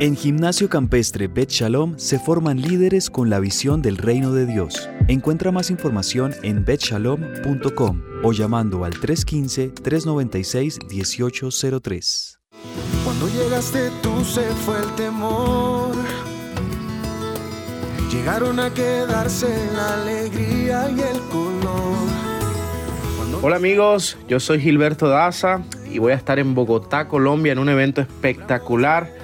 En Gimnasio Campestre Bet Shalom se forman líderes con la visión del reino de Dios. Encuentra más información en betshalom.com o llamando al 315-396-1803. Cuando llegaste tú se fue el temor. Llegaron a quedarse la alegría y el color. Hola amigos, yo soy Gilberto Daza y voy a estar en Bogotá, Colombia en un evento espectacular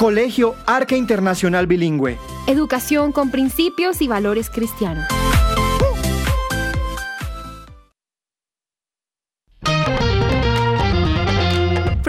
Colegio Arca Internacional Bilingüe. Educación con principios y valores cristianos.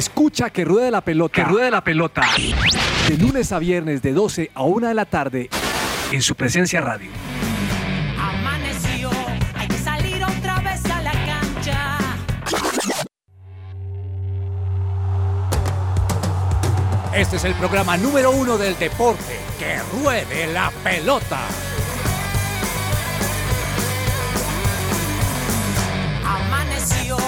Escucha que ruede la pelota. Que ruede la pelota. De lunes a viernes de 12 a 1 de la tarde en su presencia radio. Amaneció, hay que salir otra vez a la cancha. Este es el programa número uno del deporte. Que ruede la pelota. Amaneció,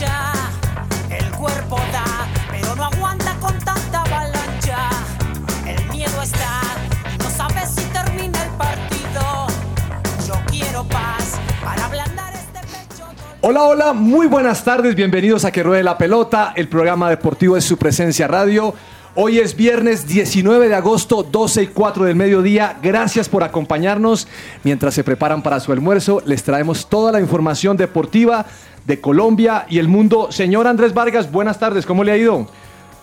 El cuerpo da, pero no aguanta con tanta avalancha. El miedo está, no sabes si termina el partido. Yo quiero paz para ablandar este pecho. Hola, hola, muy buenas tardes, bienvenidos a Que Ruede la Pelota, el programa deportivo de su presencia radio. Hoy es viernes 19 de agosto, 12 y 4 del mediodía. Gracias por acompañarnos. Mientras se preparan para su almuerzo, les traemos toda la información deportiva de Colombia y el mundo. Señor Andrés Vargas, buenas tardes, ¿cómo le ha ido?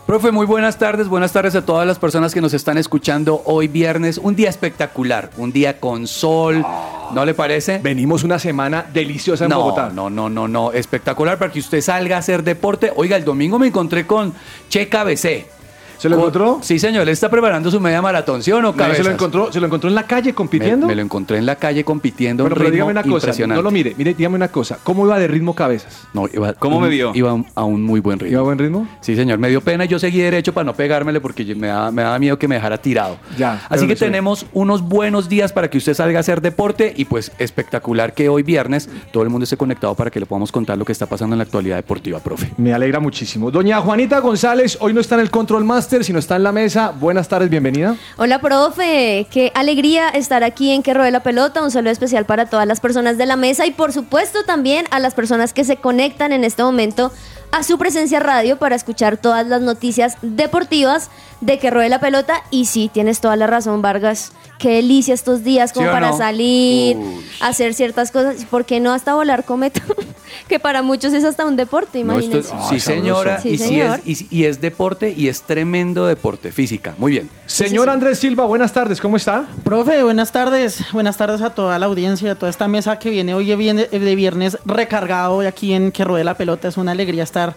Profe, muy buenas tardes, buenas tardes a todas las personas que nos están escuchando hoy viernes, un día espectacular, un día con sol, ¿no le parece? Venimos una semana deliciosa en no, Bogotá. No, no, no, no, espectacular para que usted salga a hacer deporte. Oiga, el domingo me encontré con Che KBC. ¿Se lo encontró? Sí, señor, él está preparando su media maratón, ¿sí o no, ¿Se cabezas? lo encontró, se lo encontró en la calle compitiendo? Me, me lo encontré en la calle compitiendo, Bueno, pero dígame una cosa, no lo mire, mire, dígame una cosa, ¿cómo iba de ritmo cabezas? No, iba- ¿Cómo un- me vio? Iba a un muy buen ritmo. ¿Iba a buen ritmo? Sí, señor, me dio pena y yo seguí derecho para no pegármele porque me daba, me daba miedo que me dejara tirado. Ya, Así que tenemos unos buenos días para que usted salga a hacer deporte y pues espectacular que hoy viernes todo el mundo esté conectado para que le podamos contar lo que está pasando en la actualidad deportiva, profe. Me alegra muchísimo. Doña Juanita González, hoy no está en el Control Master, sino está en la mesa. Buenas tardes, bienvenida. Hola, profe. Qué alegría estar aquí en Que Ruede la Pelota. Un saludo especial para todas las personas de la mesa y, por supuesto, también a las personas que se conectan en este momento a su presencia radio para escuchar todas las noticias deportivas de Que Ruede la Pelota. Y sí, tienes toda la razón, Vargas. Qué delicia estos días como ¿Sí o para no? salir, Uy. hacer ciertas cosas. ¿Por qué no hasta volar cometa? que para muchos es hasta un deporte, No, esto- imagínense. sí, señora, Sí, y, sí es, y, y es deporte y es tremendo deporte, física. Muy bien. Señor Andrés Silva, buenas tardes, ¿cómo está? Profe, buenas tardes. Buenas tardes a toda la audiencia, a toda esta mesa que viene hoy de viene- de viernes recargado y aquí en Que Ruede la Pelota. Es una alegría estar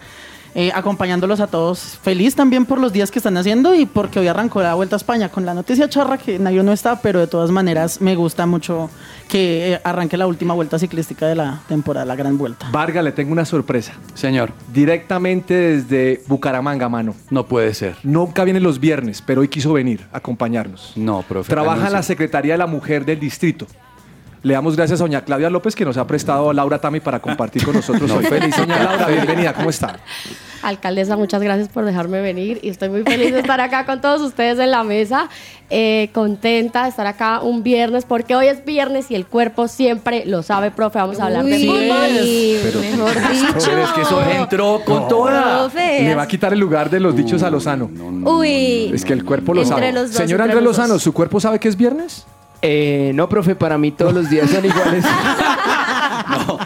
eh, acompañándolos a todos. Feliz también por los días que están haciendo y porque hoy arrancó la Vuelta a España con la noticia charra que nadie no está, pero de todas maneras me gusta mucho que eh, arranque la última vuelta ciclística de la temporada, la Gran Vuelta. Varga, le tengo una sorpresa. Señor. Directamente desde Bucaramanga, mano. No puede ser. Nunca viene los viernes, pero hoy quiso venir a acompañarnos. No, profe. Trabaja en la. Secretaría de la Mujer del Distrito. Le damos gracias a doña Claudia López que nos ha prestado a Laura Tami para compartir con nosotros No, hoy. feliz, Doña. Laura, bienvenida, ¿cómo está? Alcaldesa, muchas gracias por dejarme venir y estoy muy feliz de estar acá con todos ustedes en la mesa. Eh, contenta de estar acá un viernes porque hoy es viernes y el cuerpo siempre lo sabe, profe. Vamos a hablar de Uy, fútbol. Pero- mejor dicho. Pero es que eso entró con toda. Profe, Le va a quitar el lugar de los dichos a Lozano. Uy. Es que el cuerpo lo Entre sabe. los dos, Señor Andrés. Lozano, ¿su cuerpo sabe que es viernes? Eh, no, profe, para mí todos los días son iguales.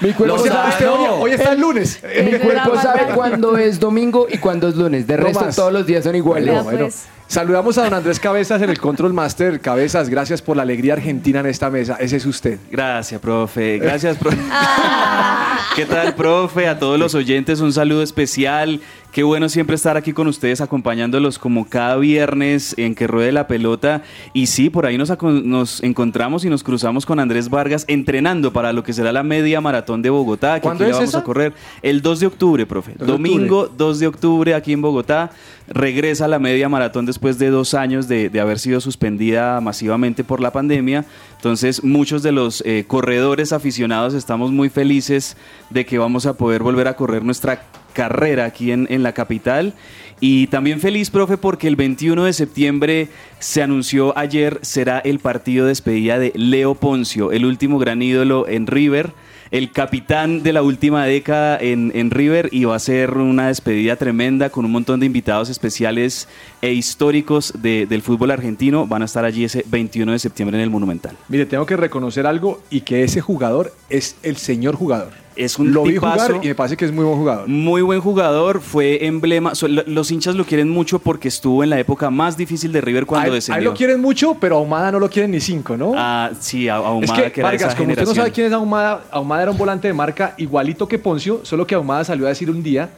Mi cuerpo Lo sabe sabe, este hoy, no. hoy está el lunes. Mi cuerpo sabe cuándo es domingo y cuándo es lunes. De No resto, más. todos los días son iguales. Bueno, bueno. Saludamos a don Andrés Cabezas en el Control Master. Cabezas, gracias por la alegría argentina en esta mesa. Ese es usted. Gracias, profe. Gracias, profe. ¿Qué tal, profe? A todos los oyentes, un saludo especial. Qué bueno siempre estar aquí con ustedes, acompañándolos como cada viernes en que ruede la pelota. Y sí, por ahí nos, nos encontramos y nos cruzamos con Andrés Vargas entrenando para lo que será la media maratón de Bogotá. Que ¿Cuándo aquí la vamos esa? a correr el 2 de octubre, profe. 2 de Domingo 2 de octubre aquí en Bogotá. Regresa la media maratón después de dos años de, de haber sido suspendida masivamente por la pandemia. Entonces, muchos de los eh, corredores aficionados estamos muy felices de que vamos a poder volver a correr nuestra carrera aquí en, en la capital. Y también feliz, profe, porque el 21 de septiembre se anunció ayer será el partido de despedida de Leo Poncio, el último gran ídolo en River, el capitán de la última década en, en River y va a ser una despedida tremenda con un montón de invitados especiales e históricos de- del fútbol argentino. Van a estar allí ese 21 de septiembre en el Monumental. Mire, tengo que reconocer algo y que ese jugador es el señor jugador. Es un Lo vi tipazo. jugar y me parece que es muy buen jugador. Muy buen jugador, fue emblema. so- Los hinchas lo quieren mucho porque estuvo en la época más difícil de River cuando Ahí, ahí descendió. lo quieren mucho, pero Ahumada no lo quieren ni cinco, ¿no? Ah, sí, a- Ahumada, es que, que era Vargas, esa como usted no generación. sabe quién es Ahumada, Ahumada era un volante de marca igualito que Poncio, solo que Ahumada salió a decir un día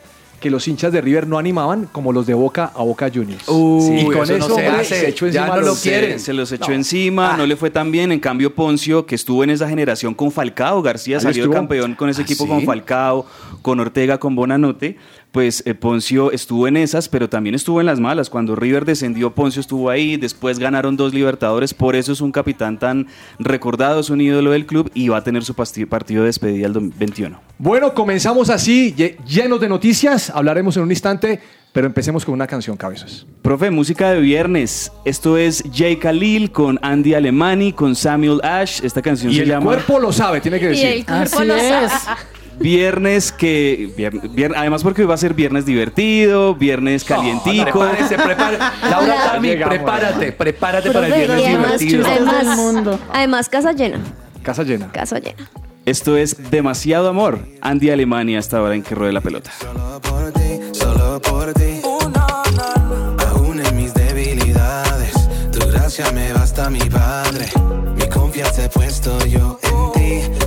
que los hinchas de River no animaban como los de Boca a Boca Juniors. Uy, y con eso eso, no se hace. se echó Ya encima no lo quieren. Se los echó No. encima, no le fue tan bien. En cambio, Poncio, que estuvo en esa generación con Falcao, García salió estuvo. campeón con ese ¿Ah, equipo sí? con Falcao, con Ortega, con Bonanote. Pues eh, Poncio estuvo en esas, pero también estuvo en las malas. Cuando River descendió, Poncio estuvo ahí. Después ganaron dos Libertadores. Por eso es un capitán tan recordado, es un ídolo del club y va a tener su partido de despedida el dom- 21. Bueno, comenzamos así, lle- llenos de noticias. Hablaremos en un instante, pero empecemos con una canción, cabezas. Profe, música de viernes. Esto es Jay Khalil con Andy Alemani, con Samuel Ash. Esta canción Y se el llama cuerpo lo sabe, tiene que Y decir. el cuerpo Así lo es. sabe. Viernes que. vier- vier- además, porque hoy va a ser viernes divertido, viernes calientico. Prepárese, prepárese. Laura. Tami, Llegamos. prepárate, prepárate para el Profe, viernes Y además, divertido. además, mundo. además, casa llena. Casa llena. Casa llena. Esto es demasiado amor. Andy Alemania hasta ahora en que ruede la pelota. Solo por ti, solo por ti. Aún en mis debilidades, tu gracia me basta, mi padre. Mi confianza he puesto yo en ti,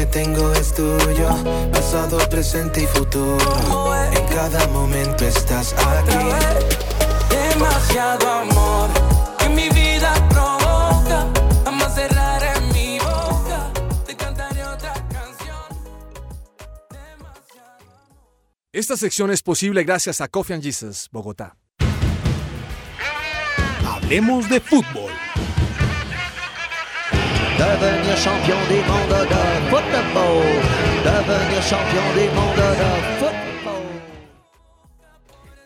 que tengo es tuyo, pasado, presente y futuro. En cada momento estás aquí. Demasiado amor que mi vida provoca. Jamás cerraré mi boca. Te cantaré otra canción. Esta sección es posible gracias a Coffee and Jesus, Bogotá. Hablemos de fútbol. Devenir champion de football. Devenir champion de.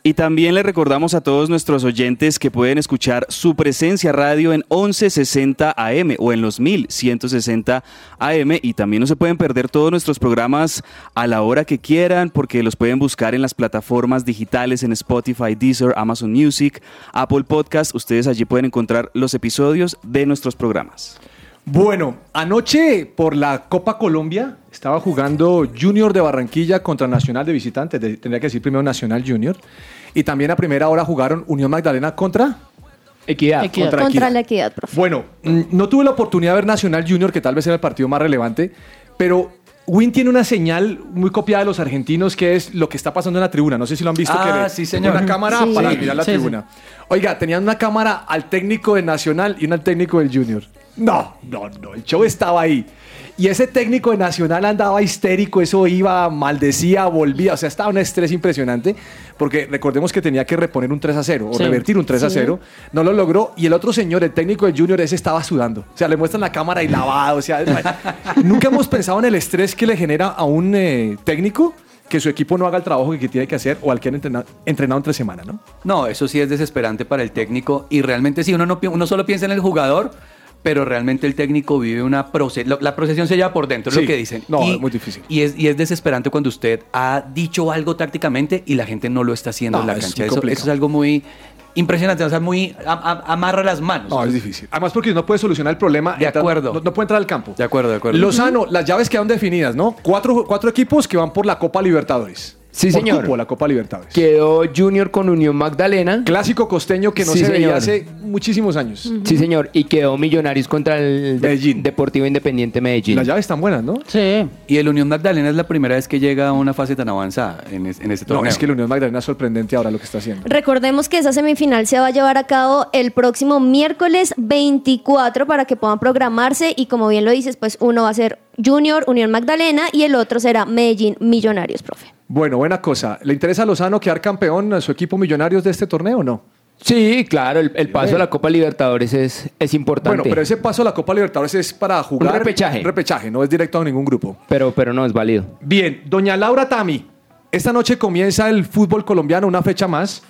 Y también le recordamos a todos nuestros oyentes que pueden escuchar su presencia radio en 1160 AM o en los 1160 AM y también no se pueden perder todos nuestros programas a la hora que quieran porque los pueden buscar en las plataformas digitales en Spotify, Deezer, Amazon Music, Apple Podcast. Ustedes allí pueden encontrar los episodios de nuestros programas. Bueno, anoche por la Copa Colombia estaba jugando Junior de Barranquilla contra Nacional de Visitantes, de- tendría que decir primero Nacional Junior. Y también a primera hora jugaron Unión Magdalena contra Equidad. Contra, Contra Equidad. la equidad, profe. Bueno, no tuve la oportunidad de ver Nacional Junior, que tal vez era el partido más relevante, pero Win tiene una señal muy copiada de los argentinos que es lo que está pasando en la tribuna. No sé si lo han visto. Ah, que sí, señor. Una cámara Sí. para Sí. mirar la Sí, sí. tribuna. Oiga, tenían una cámara al técnico de Nacional y una al técnico del Junior. No, no, no, el show estaba ahí. Y ese técnico de Nacional andaba histérico, eso iba, maldecía, volvía, o sea, estaba un estrés impresionante, porque recordemos que tenía que reponer un 3 a 0 o Sí. revertir un 3 a Sí. 0, no lo logró, y el otro señor, el técnico del Junior, ese estaba sudando, o sea, le muestran la cámara y lavado, o sea, nunca hemos pensado en el estrés que le genera a un eh, técnico que su equipo no haga el trabajo que tiene que hacer o al que han entrenado, entrenado entre semana, ¿no? No, eso sí es desesperante para el técnico y realmente sí, uno, no, uno solo piensa en el jugador, pero realmente el técnico vive una procesión, la procesión se lleva por dentro, es Sí. lo que dicen. No, y, es muy difícil. Y es, y es desesperante cuando usted ha dicho algo tácticamente y la gente no lo está haciendo No, en la es cancha. Eso, es algo muy impresionante, o sea, muy a- a- amarra las manos. No, es difícil. Además porque no puede solucionar el problema. De acuerdo. No, no puede entrar al campo. De acuerdo, de acuerdo. Lozano, las llaves quedan definidas, ¿no? Cuatro, cuatro equipos que van por la Copa Libertadores. Sí, Por señor. cupo, la Copa Libertadores. Quedó Junior con Unión Magdalena. Clásico costeño que no Sí, se veía hace muchísimos años. Sí, señor. Y quedó Millonarios contra el De- Deportivo Independiente Medellín. Las llaves están buenas, ¿no? Sí. Y el Unión Magdalena es la primera vez que llega a una fase tan avanzada en, es- en este torneo. No, es que la Unión Magdalena es sorprendente ahora lo que está haciendo. Recordemos que esa semifinal se va a llevar a cabo el próximo miércoles 24 para que puedan programarse y como bien lo dices, pues uno va a ser Junior, Unión Magdalena y el otro será Medellín Millonarios, profe. Bueno, buena cosa. ¿Le interesa a Lozano quedar campeón a su equipo Millonarios de este torneo o no? Sí, claro, el, el paso a la Copa Libertadores es, es importante. Bueno, pero ese paso a la Copa Libertadores es para jugar. Un repechaje. Repechaje, no es directo a ningún grupo. pero, pero no es válido. Bien, doña Laura Tami, esta noche comienza el fútbol colombiano, una fecha más.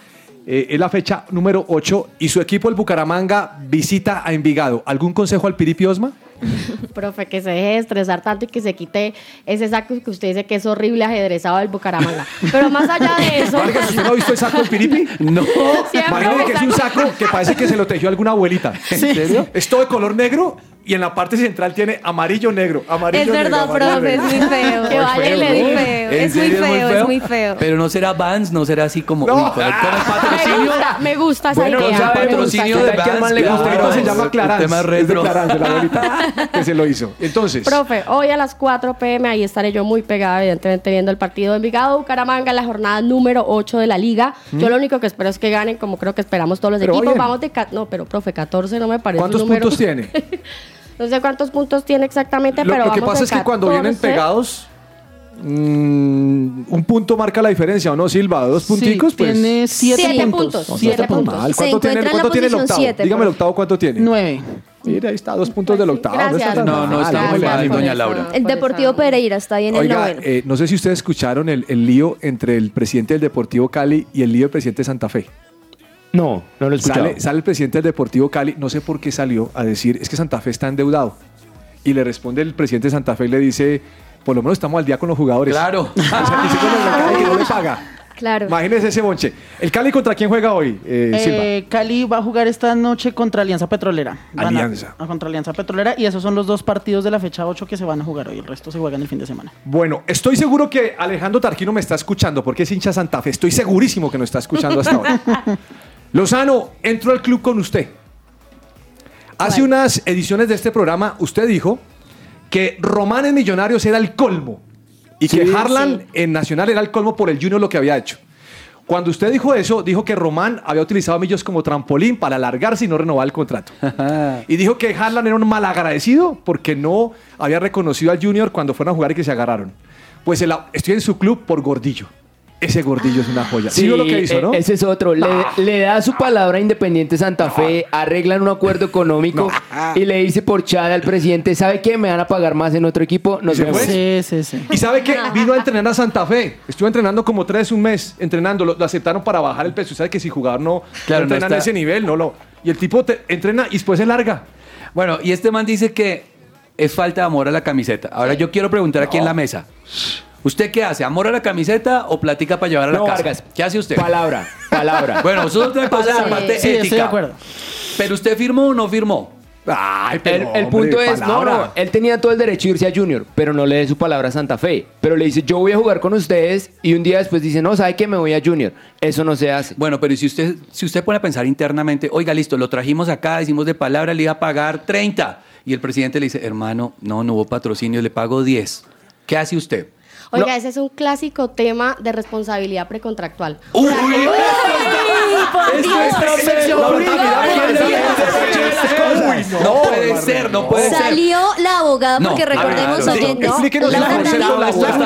Eh, es la fecha número 8 y su equipo, el Bucaramanga, visita a Envigado. ¿Algún consejo al Piripi Osma? Profe, que se deje de estresar tanto y que se quite ese saco que usted dice que es horrible ajedrezado del Bucaramanga. Pero más allá de eso. Vargas, ¿usted no ha visto el saco del Piripi? No. Imagínate que es un saco- saco que parece que se lo tejió alguna abuelita. ¿En serio? Es todo de color negro y en la parte central tiene amarillo negro. Amarillo Es verdad, negro, profe, es muy feo. Que vale, le Es muy digo. feo, ¿En es muy feo, es muy feo. Pero no será Vans, no será así como. No. Uy, con el, con el Me patrocinio. gusta, me gusta esa Bueno, idea. me sabemos, gusta patrocinio esa de Vans. le claro, no se llama el Clarence, tema es de retro. Clarence, de la abuelita que se lo hizo. Entonces, Profe, hoy a las 4 pm ahí estaré yo muy pegada, evidentemente, viendo el partido de Envigado, Bucaramanga, la jornada número 8 de la liga. Yo lo único que espero es que ganen, como creo que esperamos todos los Pero equipos. Vamos de. No, pero profe, 14 no me parece. ¿cuántos un número- puntos tiene? No sé cuántos puntos tiene exactamente, Lo, pero lo que vamos pasa es que cuando vienen 14. pegados, mm, un punto marca la diferencia, ¿o no, Silva? ¿Dos punticos? Sí, pues. tiene siete, Siete puntos. puntos, No, siete puntos. mal. ¿Cuánto tiene, cuánto tiene el octavo? siete, Dígame el octavo, ¿cuánto tiene? Nueve. Mira, ahí está, dos puntos del octavo. Gracias. está tan No, no, está muy mal, doña Laura. El por Deportivo Pereira está ahí en el Oiga, noveno. eh, no sé si ustedes escucharon el, el lío entre el presidente del Deportivo Cali y el lío del presidente de Santa Fe. No, no lo he escuchado. Sale, sale el presidente del Deportivo Cali, no sé por qué salió a decir, es que Santa Fe está endeudado. Y le responde el presidente de Santa Fe y le dice, por lo menos estamos al día con los jugadores. Claro. O sea, dice con el Cali que no le paga. Claro. Imagínese ese bonche. ¿El Cali contra quién juega hoy, eh, Silva? Eh, Cali va a jugar esta noche contra Alianza Petrolera. Van Alianza. a- contra Alianza Petrolera. Y esos son los dos partidos de la fecha 8 que se van a jugar hoy. El resto se juegan el fin de semana. Bueno, estoy seguro que Alejandro Tarquino me está escuchando porque es hincha de Santa Fe. Estoy segurísimo que nos está escuchando hasta ahora. Lozano, entro al club con usted. Hace unas ediciones de este programa, usted dijo que Román en Millonarios era el colmo y que Sí, Harlan en Nacional era el colmo por el Junior lo que había hecho. Cuando usted dijo eso, dijo que Román había utilizado a Millos como trampolín para alargarse y no renovar el contrato. y dijo que Harlan era un malagradecido porque no había reconocido al Junior cuando fueron a jugar y que se agarraron. Pues el- estoy en su club por Gordillo. Ese Gordillo es una joya. Sí, lo que hizo, e- ¿no? Ese es otro. Le, le da su palabra a Independiente Santa Fe, arreglan un acuerdo económico y le dice por chat al presidente, ¿sabe qué? Me van a pagar más en otro equipo. Nos ¿Y se vemos. fue? Sí, sí, sí. Y sabe que vino a entrenar a Santa Fe. Estuvo entrenando como tres, un mes, entrenando. Lo, lo aceptaron para bajar el peso. Sabe que si jugador no, Claro, no no entrena está- en ese nivel, no lo. Y el tipo te- entrena y después se larga. Bueno, y este man dice que es falta de amor a la camiseta. Ahora yo quiero preguntar aquí en la mesa. ¿Usted qué hace? ¿Amor a la camiseta o platica para llevar a la No, casa? Vargas. ¿Qué hace usted? Palabra, palabra. Bueno, eso es otra cosa Sí, aparte sí, ética. estoy de acuerdo. Pero usted firmó o no firmó. Ay, El, el punto es, no, no, él tenía todo el derecho de irse a Junior, pero no le dé su palabra a Santa Fe. Pero le dice, yo voy a jugar con ustedes y un día después dice, no, ¿sabe que me voy a Junior? Eso no se hace. Bueno, pero ¿y si usted, si usted pone a pensar internamente, oiga, listo, lo trajimos acá, hicimos de palabra, le iba a pagar 30. Y el presidente le dice, hermano, no, no hubo patrocinio, le pago 10. ¿Qué hace usted? Oiga, ese es un clásico tema de responsabilidad precontractual. No puede ser, no puede ser. Salió la abogada porque recordemos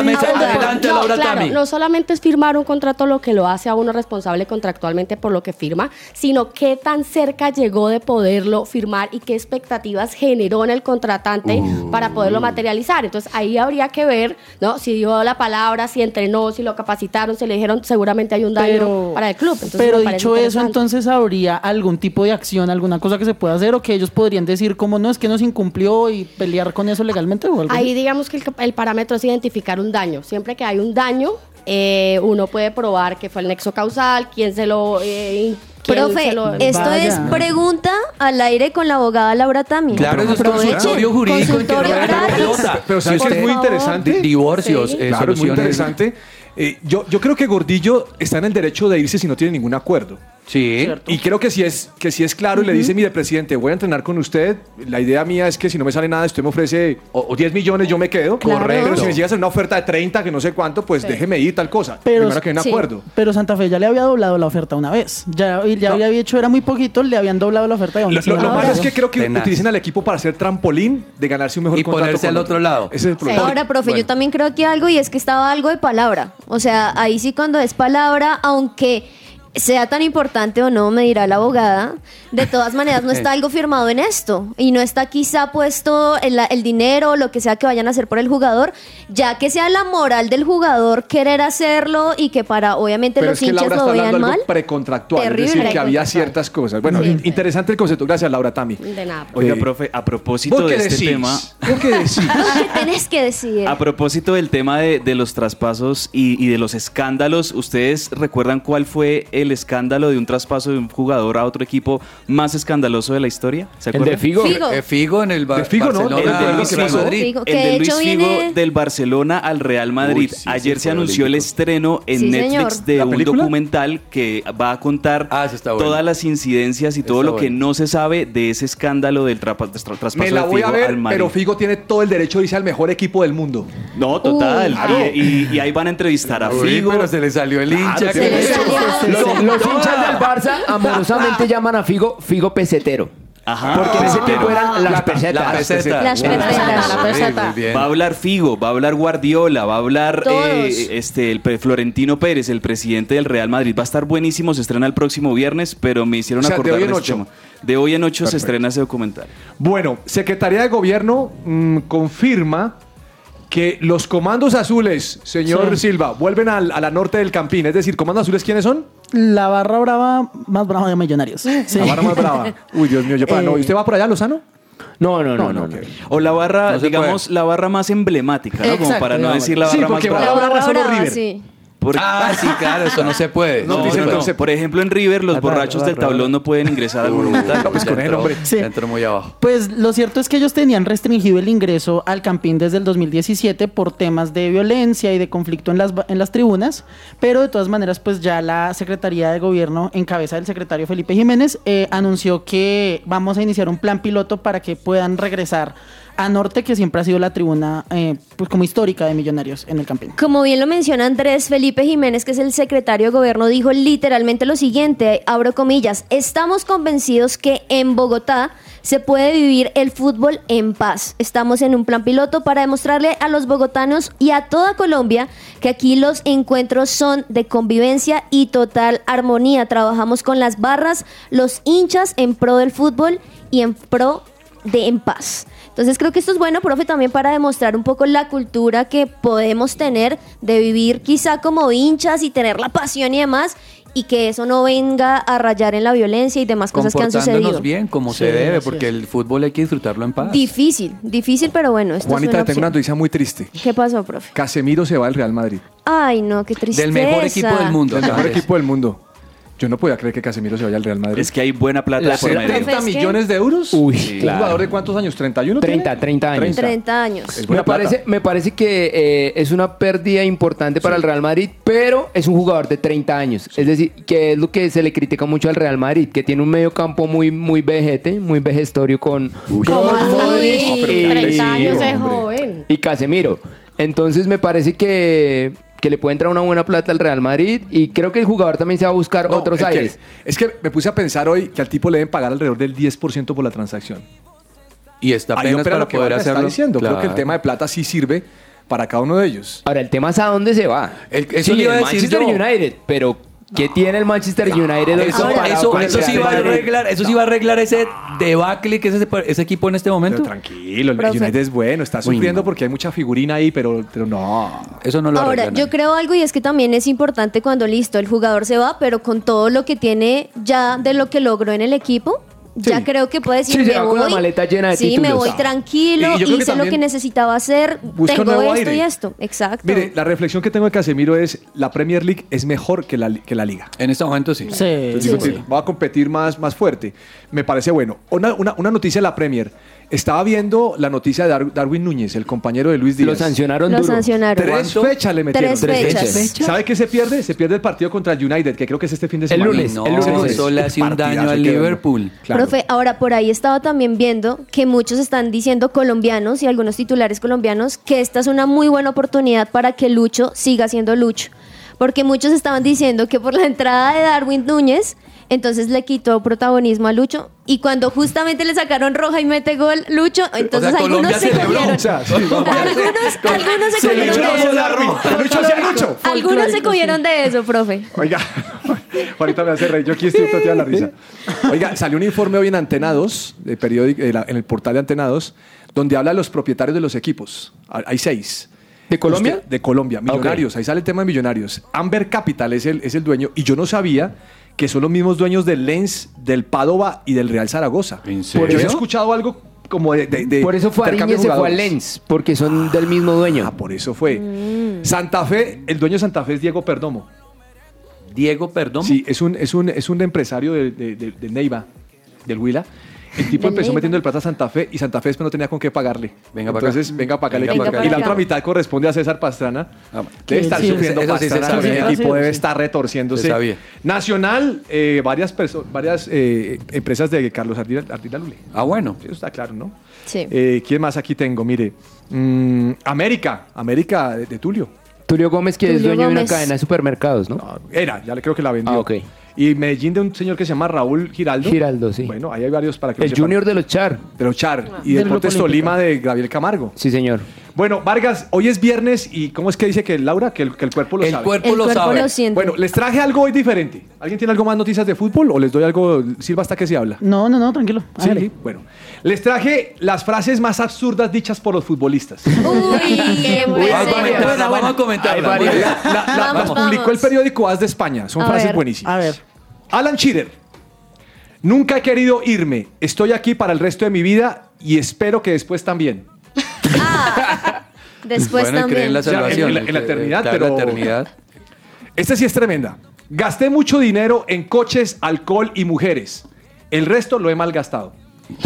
mesa. Adelante, No, Laura claro, Tami. no solamente es firmar un contrato lo que lo hace a uno responsable contractualmente por lo que firma, sino qué tan cerca llegó de poderlo firmar y qué expectativas generó en el contratante para poderlo materializar. Entonces ahí habría que ver, ¿no? Si dio la palabra, si entrenó, si lo capacitaron, si le dijeron, seguramente hay un daño para el club. Entonces, Pero dicho eso, entonces habría algún tipo de acción, alguna cosa que se pueda hacer o que ellos podrían decir como no es que nos incumplió y pelear con eso legalmente o algo Ahí digamos que el, el parámetro es identificar un daño. Siempre que hay un daño, eh, uno puede probar que fue el nexo causal, quién se lo... eh, quién Profe, se lo- esto es pregunta al aire con la abogada Laura Tami. Claro, eso es consultorio jurídico en que Consultorio pelota. Pero ¿sabes Si qué es muy interesante? Di- Divorcios, Sí. eh, claro, es muy interesante. Eh, yo, yo creo que Gordillo está en el derecho de irse si no tiene ningún acuerdo. Sí. Y creo que si es, que si es claro y le dice, mire, presidente, voy a entrenar con usted. La idea mía es que si no me sale nada, usted me ofrece o, o 10 millones, yo me quedo. Claro. Pero si me llega a hacer una oferta de 30, que no sé cuánto, pues déjeme ir, tal cosa. Pero, Primero que hay un acuerdo. pero Santa Fe ya le había doblado la oferta una vez. Ya, y ya había hecho, era muy poquito, le habían doblado la oferta y aún Lo, lo- lo lo malo es que creo que Tenaz. utilicen al equipo para hacer trampolín de ganarse un mejor Y contrato. ponerse con al otro lado. Ese es el problema. Ahora, profe, Bueno. yo también creo que algo y es que estaba algo de palabra. O sea, ahí sí cuando es palabra, aunque sea tan importante o no, me dirá la abogada, de todas maneras no está algo firmado en esto y no está quizá puesto el, el dinero o lo que sea que vayan a hacer por el jugador, ya que sea la moral del jugador querer hacerlo y que para obviamente Pero los es que hinchas Laura lo está vean mal. algo precontractual. Terrible. Es decir, que había ciertas cosas. Bueno, Sí. in- interesante el concepto. Gracias, Laura Tami. De nada. Oiga, Eh, profe, a propósito ¿Vos de este decís? tema, ¿Vos qué decís? ¿Qué tenés que decir? a propósito del tema de, de los traspasos y, y de los escándalos, ¿ustedes recuerdan cuál fue el escándalo de un traspaso de un jugador a otro equipo más escandaloso de la historia? ¿Se El acuerdan? de Figo. Figo. Eh, Figo en el Bar- De Figo, ¿no? Barcelona, El de Luis ¿qué Figo, el de Luis Figo viene- del Barcelona al Real Madrid. Uy, sí, Ayer se anunció el estreno en Sí, Netflix señor. de ¿La un película? documental que va a contar Ah, bueno. todas las incidencias y todo Está lo que bueno. no se sabe de ese escándalo del tra- traspaso Me la de Figo a ver, al Madrid. pero Figo tiene todo el derecho de irse al mejor equipo del mundo. No, total. Uy, y, y- y ahí van a entrevistar a Uy, Figo. pero se le salió el hincha. Se le salió. Los, los hinchas del Barça amorosamente llaman a Figo Figo Pesetero. Ajá. Porque en ese tiempo eran las La pesetas. peseta. Las pesetas. bien, La peseta. muy bien. Va a hablar Figo, va a hablar Guardiola, va a hablar eh, este, el pre- Florentino Pérez, el presidente del Real Madrid. Va a estar buenísimo, se estrena el próximo viernes, pero me hicieron O sea, de acordar hoy en ocho. tema. De hoy en ocho se estrena ese documental. Bueno, Secretaría de Gobierno mm, confirma que los comandos azules, señor Sí. Silva, vuelven al- a la norte del Campín. Es decir, ¿comandos azules quiénes son? La barra brava más brava de Millonarios. Sí. La barra más brava. Uy, Dios mío, yo para Eh, no. ¿Y usted va por allá, Lozano? No, no, no, No. O la barra, digamos, la barra más emblemática, ¿no? Como para no decir la Sí, barra más brava. va- La barra solo brava, River. sí. Porque- Ah, sí, claro, eso no se puede. No, No, no, dice no. entonces- Por ejemplo, en River, los barra, borrachos del barra, tablón no pueden ingresar al monumental. Pues con el hombre. Sí. muy abajo. Pues lo cierto es que ellos tenían restringido el ingreso al Campín desde el 2017 por temas de violencia y de conflicto en las, en las tribunas, pero de todas maneras pues ya la Secretaría de Gobierno en cabeza del secretario Felipe Jiménez eh, anunció que vamos a iniciar un plan piloto para que puedan regresar a Norte, que siempre ha sido la tribuna eh, pues como histórica de Millonarios en el Campín. Como bien lo menciona Andrés Felipe Jiménez, que es el secretario de gobierno, dijo literalmente lo siguiente, abro comillas, estamos convencidos que en Bogotá se puede vivir el fútbol en paz. Estamos en un plan piloto para demostrarle a los bogotanos y a toda Colombia que aquí los encuentros son de convivencia y total armonía. Trabajamos con las barras, los hinchas en pro del fútbol y en pro de en paz. Entonces creo que esto es bueno, profe, también para demostrar un poco la cultura que podemos tener de vivir quizá como hinchas y tener la pasión y demás, y que eso no venga a rayar en la violencia y demás cosas que han sucedido. bien, como Sí, se debe, porque es. el fútbol hay que disfrutarlo en paz. Difícil, difícil, pero bueno, esto Juanita, es una tengo una noticia muy triste. ¿Qué pasó, profe? Casemiro se va al Real Madrid. Ay, no, qué tristeza. Del mejor equipo del mundo. El mejor equipo del mundo. Yo no podía creer que Casemiro se vaya al Real Madrid. Es que hay buena plata ¿La de por medio. 70 millones de euros? Uy, ¿Un claro. jugador de cuántos años? ¿31 30, tiene? 30 años. 30 años. Es Me parece, me parece que eh, es una pérdida importante para el Real Madrid, pero es un jugador de 30 años. Es decir, que es lo que se le critica mucho al Real Madrid, que tiene un medio campo muy, muy vejete, muy vejestorio con ¿Cómo Kroos, así? Modric y- 30 años es joven. y Casemiro. Entonces me parece que, que le puede entrar una buena plata al Real Madrid y creo que el jugador también se va a buscar No, otros es que- aires. es que me puse a pensar hoy que al tipo le deben pagar alrededor del 10% por la transacción. Y está apenas para lo que poder está diciendo. Creo que el Claro. tema de plata sí sirve para cada uno de ellos. Ahora, el tema es a dónde se va. El- eso sí, le iba a el decir Manchester yo. United, pero ¿qué tiene el Manchester United hoy Eso, comparado eso, con el eso sí Real va a Madrid? arreglar, eso sí va a arreglar ese debacle que es ese, ese equipo en este momento. Pero tranquilo, el Profe. United es bueno, está Uy, sufriendo no. porque hay mucha figurina ahí, pero, pero no. Eso no lo Ahora, arregla yo nadie. creo algo y es que también es importante cuando listo, el jugador se va, pero con todo lo que tiene ya de lo que logró en el equipo, ya creo que puede decir, Sí, se me va con la voy, maleta llena de sí, me voy tranquilo, Y yo hice lo que necesitaba hacer, tengo esto y aire. esto. Exacto. Mire, la reflexión que tengo de Casemiro es la Premier League es mejor que la, que la Liga. En este momento sí. Sí, Entonces, sí, digo, sí. Va a competir más, más fuerte. Me parece bueno. Una, una- una noticia de la Premier. Estaba viendo la noticia de Dar- Darwin Núñez, el compañero de Luis Díaz. Lo sancionaron Lo duro. sancionaron. Tres fechas le metieron. Tres Tres fechas. fechas. ¿Sabe qué se pierde? Se pierde el partido contra el United, que creo que es este fin de El semana. lunes, No, el lunes. eso le hace un daño al. Liverpool. Claro. Profe, ahora por ahí estaba también viendo que muchos están diciendo colombianos y algunos titulares colombianos que esta es una muy buena oportunidad para que Lucho siga siendo Lucho. Porque muchos estaban diciendo que por la entrada de Darwin Núñez, entonces le quitó protagonismo a Lucho. Y cuando justamente le sacaron roja y mete gol Lucho, entonces sea, algunos Colombia se cogieron. O sea, sí, algunos, algunos se Se cogieron luchó de eso. Hacia Lucho. Algunos se cogieron de eso, profe. Oiga, ahorita me hace reír. Yo aquí estoy toteando la risa. Oiga, salió un informe hoy en Antena 2, de periódico, la- en el portal de Antena 2, donde habla de los propietarios de los equipos. Hay hay seis. ¿De Colombia? Usted- de Colombia, millonarios. Ahí sale el tema de millonarios. Amber Capital es el, es el dueño y yo no sabía que son los mismos dueños del Lens, del Padova y del Real Zaragoza. ¿En Yo había serio? escuchado algo como de... de- de Por eso fue Ariñez, se fue al. Lens, porque son del mismo dueño. Ah, por eso fue. Santa Fe, el dueño de Santa Fe es Diego Perdomo. Diego, perdón. Sí, es un, es un, es un empresario de, de- de- de Neiva, del Huila. El tipo empezó metiendo el plata a Santa Fe y Santa Fe después no tenía con qué pagarle. Venga. Entonces, venga para acá. Venga pa' acá. y la otra mitad corresponde a César Pastrana. Ah, Debe estar sí, sufriendo eso sí se Pastrana. sabía. el equipo debe estar retorciéndose. Se sabía. Nacional, eh, varias, perso- varias eh, empresas de Carlos Ardila, Ardila Lule. Ah, bueno. Eso está claro, ¿no? Sí. Eh, ¿Quién más aquí tengo? Mire, mm, América, América de, de Tulio. Tulio Gómez, que es Tulio dueño de una Gómez. cadena de supermercados, ¿no? No, era, ya le creo que la vendió. Ah, ok. Y Medellín de un señor que se llama Raúl Giraldo. Giraldo, sí. Bueno, ahí hay varios para que lo el sepan. junior de los Char. de los Char y Del Deportes. Tolima de Gabriel Camargo. Sí, señor. Bueno, Vargas, hoy es viernes y ¿cómo es que dice que Laura? Que el, que el cuerpo lo El sabe. cuerpo El lo cuerpo sabe. lo siente. Bueno, les traje algo hoy diferente. ¿Alguien tiene algo más noticias de fútbol o les doy algo? Silva hasta que se habla. No, no, no, tranquilo. Sí, hágale. bueno. Les traje las frases más absurdas dichas por los futbolistas. Uy, qué Vamos a bueno. comentarla, vamos a. La, la- la- Vamos, las publicó el periódico As de España. Son A frases ver, buenísimas. a ver. Alan Shearer. Nunca he querido irme. Estoy aquí para el resto de mi vida y espero que después también. Después bueno, creen en también. la O sea, en- salvación. en la- en la eternidad, Claro, pero- la eternidad. Esta sí es tremenda. Gasté mucho dinero en coches, alcohol y mujeres. El resto lo he malgastado.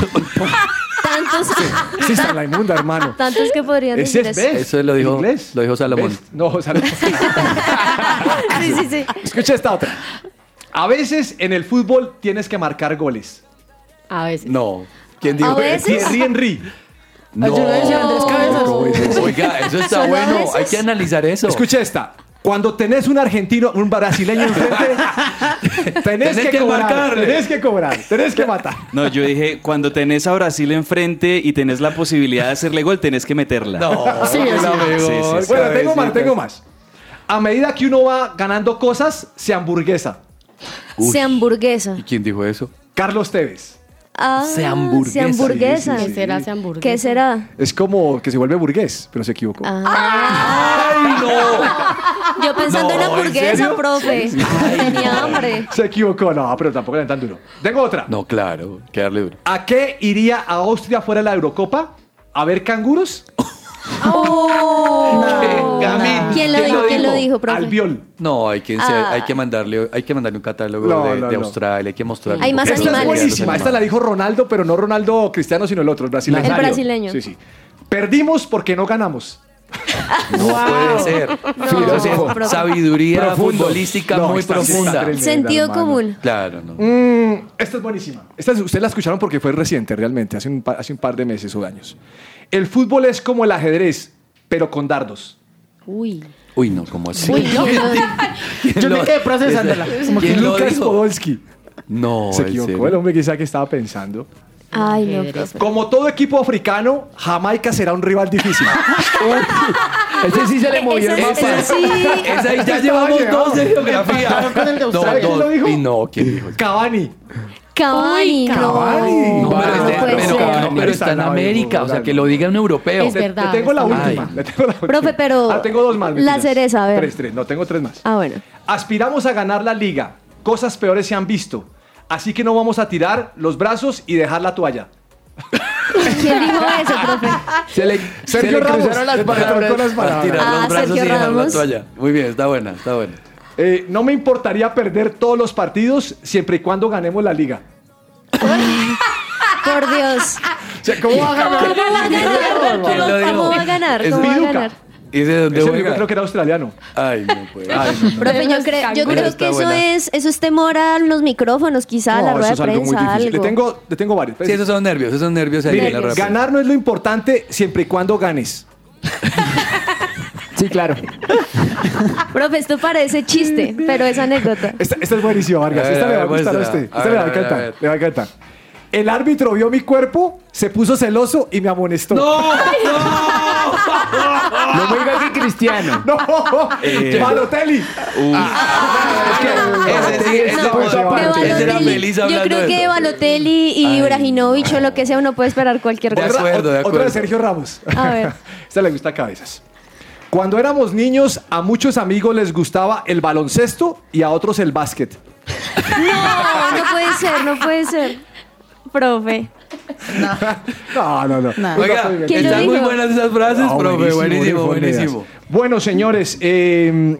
Tantos, Sí, está en la inmunda, hermano. tantos que podrían Ese decir es eso. Best. Eso lo dijo- ¿En inglés? lo dijo Salomón. Best. No, Salomón. Sí, sí, sí. Escucha esta otra. A veces en el fútbol tienes que marcar goles. A veces. No. ¿Quién dijo A veces. Thierry Henry. No. Yo lo decía Andrés Cabezas. Oiga, eso está ¿Solo a bueno. Hay que analizar eso. Escucha esta. Cuando tenés un argentino, un brasileño enfrente, tenés, Tenés que, que cobrar, marcarle. tenés que cobrar, tenés que matar. No, yo dije, cuando tenés a Brasil enfrente y tenés la posibilidad de hacerle gol, tenés que meterla. No, Sí, un sí. amigo, Sí, sí. Bueno, tengo más, tengo más. A medida que uno va ganando cosas, se hamburguesa. Se hamburguesa. ¿Y quién dijo eso? Carlos Tevez. Ah, Se hamburguesa. Se hamburguesa. Sí, sí, ¿Qué será ese hamburguesa? ¿Qué será? Es como que se vuelve burgués, pero se equivocó. Ah. Yo pensando No, en ¿en hamburguesa, serio? profe. Tenía hambre. Se equivocó, no, pero tampoco le dan tan duro. Tengo otra. No, claro. Que darle duro. ¿A qué iría a Austria fuera de la Eurocopa? ¿A ver canguros? Oh. ¿Quién lo dijo? ¿Quién lo dijo, profe? Albiol. No, hay que, Ah. hay que mandarle, hay que mandarle un catálogo No, de, no, de no. Australia, hay que mostrarle. Hay más Esta es animales. buenísima. Esta la dijo Ronaldo, pero no Ronaldo Cristiano, sino el otro, el brasileño. El brasileño. Sí, sí. Perdimos porque no ganamos. No puede ser. No, profe. sabiduría Profundo. futbolística No, muy está- está profunda. tremenda, Sentido hermano. común. Claro, no. Mm, esta es buenísima. Esta es- ustedes la escucharon porque fue reciente, realmente, hace un, pa- hace un par de meses o años. El fútbol es como el ajedrez, pero con dardos. Uy. Uy, no, ¿cómo así? Uy, no. Yo me quedé procesándola. Como que Lucas? Podolski. No, Se ¿en equivocó el hombre que sabe que estaba pensando. Ay, no, profe. Como todo equipo africano, Jamaica será un rival difícil. Ese sí se le movió el Ese- mapa. ese sí. Esa ahí ya llevamos dos de geografía. No, Australia. ¿Quién lo dos. dijo? Y no, ¿quién dijo? Cavani. Cavani, no. Cavani. No, pero, No este- no, está en América, o sea, que lo diga un europeo. Es verdad. Le tengo la última. Ay. le tengo la última. Profe, pero Ah, tengo dos más. la cereza, a ver. Tres, tres. No, tengo tres más. Ah, bueno. Aspiramos a ganar la liga. Cosas peores se han visto. Así que no vamos a tirar los brazos y dejar la toalla. ¿Quién dijo eso, profe? Se le, se Sergio le Ramos. las palabras. las palabras. tirar Ah, los brazos Sergio y dejar la Ramos. toalla. Muy bien, está buena, está buena. Eh, no me importaría perder todos los partidos siempre y cuando ganemos la liga. Por Dios. O sea, ¿Cómo va a ganar? ¿Cómo va a ganar? ¿Quién lo ¿Cómo, dijo? cómo va a ganar? ¿Y de dónde Ese juega? yo creo que era australiano. Ay, no puede. Ay, no, no. Profe, yo, creo- yo canguros. creo Está que eso buena. es, eso es temor a los micrófonos, quizá, a la rueda de prensa, algo. Le tengo, le tengo varios. Sí, esos son nervios, esos son nervios ahí Mire, en la rueda ganar no es lo importante siempre y cuando ganes. Sí, claro. Profe, esto parece chiste, pero es anécdota. Esta, esta es buenísima, Vargas. Esta le va a gustar a usted. Esta le va a encantar. Le va a encantar. El árbitro vio mi cuerpo, se puso celoso y me amonestó. ¡No! No me digas que Cristiano. ¡No! Eh. Balotelli. Ese sí, ese No, de de ese era Balotelli. Melissa Yo hablando creo de que esto. Balotelli y. Ibrahimovic o lo que sea, uno puede esperar cualquier De cosa. acuerdo, de Otra de Sergio Ramos. A ver. Esta le gusta a cabezas. Cuando éramos niños, a muchos amigos les gustaba el baloncesto y a otros el básquet. No, no puede ser, no puede ser. Profe. No, no, no. Oiga, Muy bien. ¿Quién lo están muy buenas esas frases, No, profe. Buenísimo, buenísimo. Bueno, señores, eh,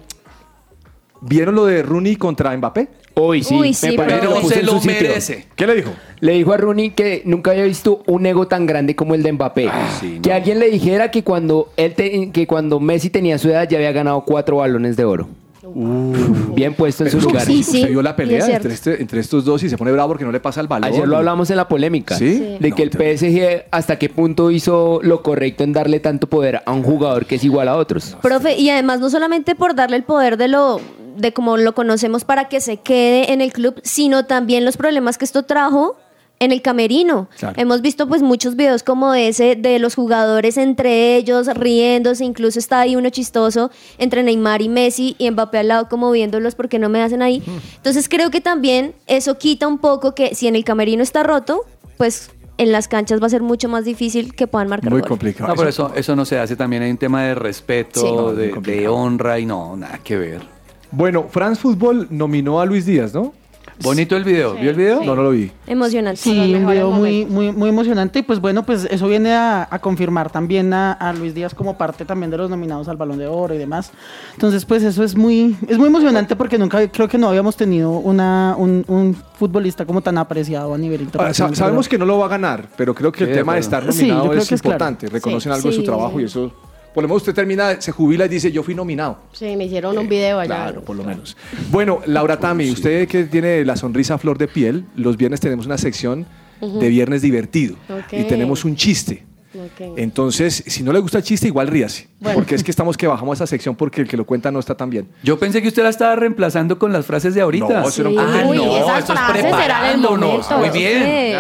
¿vieron lo de Rooney contra Mbappé? Hoy sí, Uy, sí, me parece que Pero lo se lo merece. ¿Qué le dijo? Le dijo a Rooney que nunca había visto un ego tan grande como el de Mbappé. sí, que no. alguien le dijera que cuando él te- que cuando Messi tenía su edad ya había ganado cuatro balones de oro. Bien puesto en su lugar. Sí, sí. Usted vio la pelea entre, este- entre estos dos y se pone bravo porque no le pasa el balón. Ayer lo hablamos en la polémica. ¿Sí? De No, que el PSG hasta qué punto hizo lo correcto en darle tanto poder a un jugador que es igual a otros. Profe, y además no solamente por darle el poder de lo de como lo conocemos para que se quede en el club, sino también los problemas que esto trajo en el camerino. Claro. Hemos visto pues muchos videos como ese de los jugadores entre ellos riéndose, incluso está ahí uno chistoso entre Neymar y Messi y Mbappé al lado como viéndolos porque no me hacen ahí. Entonces creo que también eso quita un poco que si en el camerino está roto, pues en las canchas va a ser mucho más difícil que puedan marcar Muy gol. complicado. No, pero eso, eso no se hace. También hay un tema de respeto, Sí. No, de, de honra y no, nada que ver. Bueno, France Football nominó a Luis Díaz, ¿no? Bonito el video. ¿Vio el video? No, no lo vi. Emocionante. Sí, un video muy, muy, muy emocionante y pues bueno, pues eso viene a, a confirmar también a, a Luis Díaz como parte también de los nominados al Balón de Oro y demás. Entonces pues eso es muy, es muy emocionante porque nunca creo que no habíamos tenido una, un, un futbolista como tan apreciado a nivel Ahora, internacional. sa- sabemos que no lo va a ganar, pero creo que Sí, el tema de estar Sí, nominado es es claro. importante. Reconocen Sí. algo de su Sí. trabajo y eso. Por lo menos usted termina, se jubila y dice, yo fui nominado. Sí, me hicieron un video allá. Claro, por lo menos. Bueno, Laura Tami, usted que tiene la sonrisa a flor de piel, los viernes tenemos una sección de viernes divertido Ok. y tenemos un chiste. Ok. Entonces, si no le gusta el chiste, igual ríase. Bueno. Porque es que estamos que bajamos esa sección porque el que lo cuenta no está tan bien. Yo pensé que usted la estaba reemplazando con las frases de ahorita. No, un Ah. Uy, no, esas eso es frases eran el momento. Muy bien. Sí.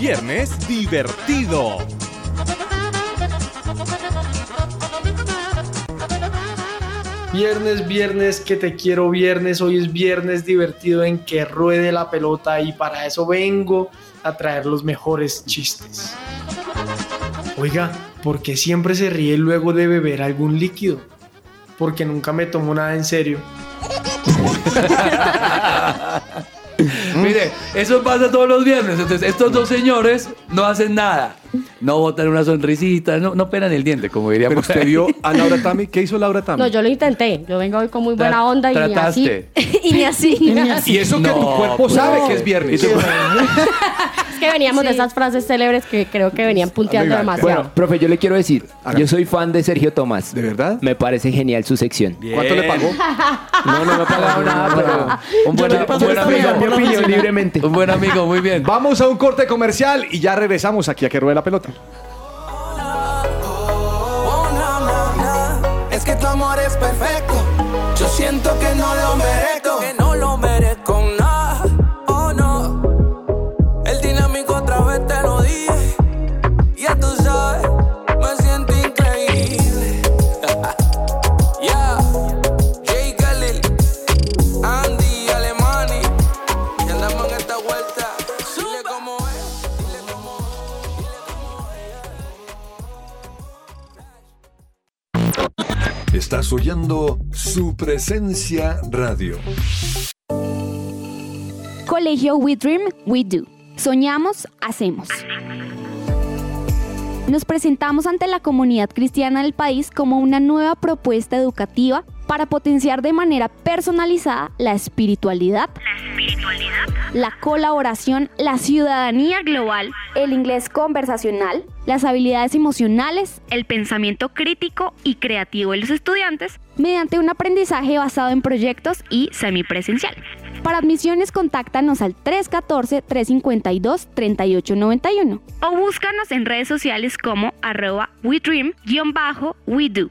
Viernes divertido. Viernes, viernes, que te quiero viernes, hoy es viernes divertido en que ruede la pelota y para eso vengo a traer los mejores chistes. Oiga, ¿por qué siempre se ríe luego de beber algún líquido? Porque nunca me tomo nada en serio. Mire, eso pasa todos los viernes. Entonces, estos dos señores no hacen nada. No botan una sonrisita, no, no pelan el diente, como diría Pero por usted vio a Laura Tami. ¿Qué hizo Laura Tami? No, yo lo intenté. Yo vengo hoy con muy buena onda y ni así. y ni así. Y ni así. Y eso que tu cuerpo pues- sabe No. que es viernes. Es que veníamos de esas frases célebres que creo que venían punteando Venga, demasiado. Bueno, profe, yo le quiero decir, yo soy fan de Sergio Tomás. ¿De verdad? Me parece genial su sección. ¿Cuánto le pagó? No, no me pagado nada, pero Un buen, un buen amigo, libremente. Un buen amigo, muy bien. Vamos a un corte comercial y ya regresamos aquí a que ruede la pelota. Es que tu amor es perfecto. Yo siento que no lo merezco. Que no lo merezco Estás oyendo su presencia radio. Colegio We Dream, We Do. Soñamos, hacemos. Nos presentamos ante la comunidad cristiana del país como una nueva propuesta educativa para potenciar de manera personalizada la espiritualidad, la colaboración, la ciudadanía global, el inglés conversacional, las habilidades emocionales, el pensamiento crítico y creativo de los estudiantes mediante un aprendizaje basado en proyectos y semipresencial. Para admisiones, contáctanos al 314-352-3891 o búscanos en redes sociales como arroba WeDream-WeDo.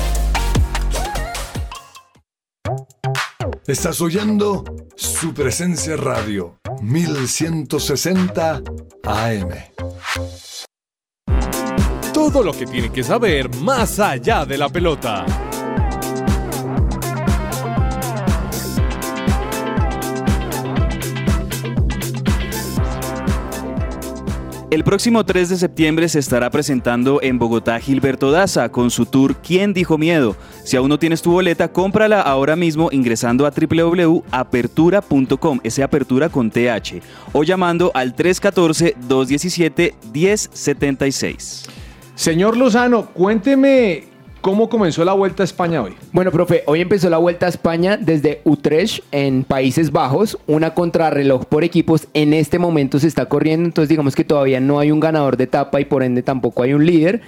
Estás oyendo su presencia radio 1160 AM. Todo lo que tiene que saber más allá de la pelota. El próximo 3 de septiembre se estará presentando en Bogotá Gilberto Daza con su tour ¿Quién dijo miedo? Si aún no tienes tu boleta, cómprala ahora mismo ingresando a www.apertura.com, ese apertura con TH, o llamando al 314-217-1076. Señor Lozano, cuénteme cómo comenzó la Vuelta a España hoy. Bueno, profe, hoy empezó la Vuelta a España desde Utrecht en Países Bajos, una contrarreloj por equipos. En este momento se está corriendo, entonces digamos que todavía no hay un ganador de etapa y por ende tampoco hay un líder.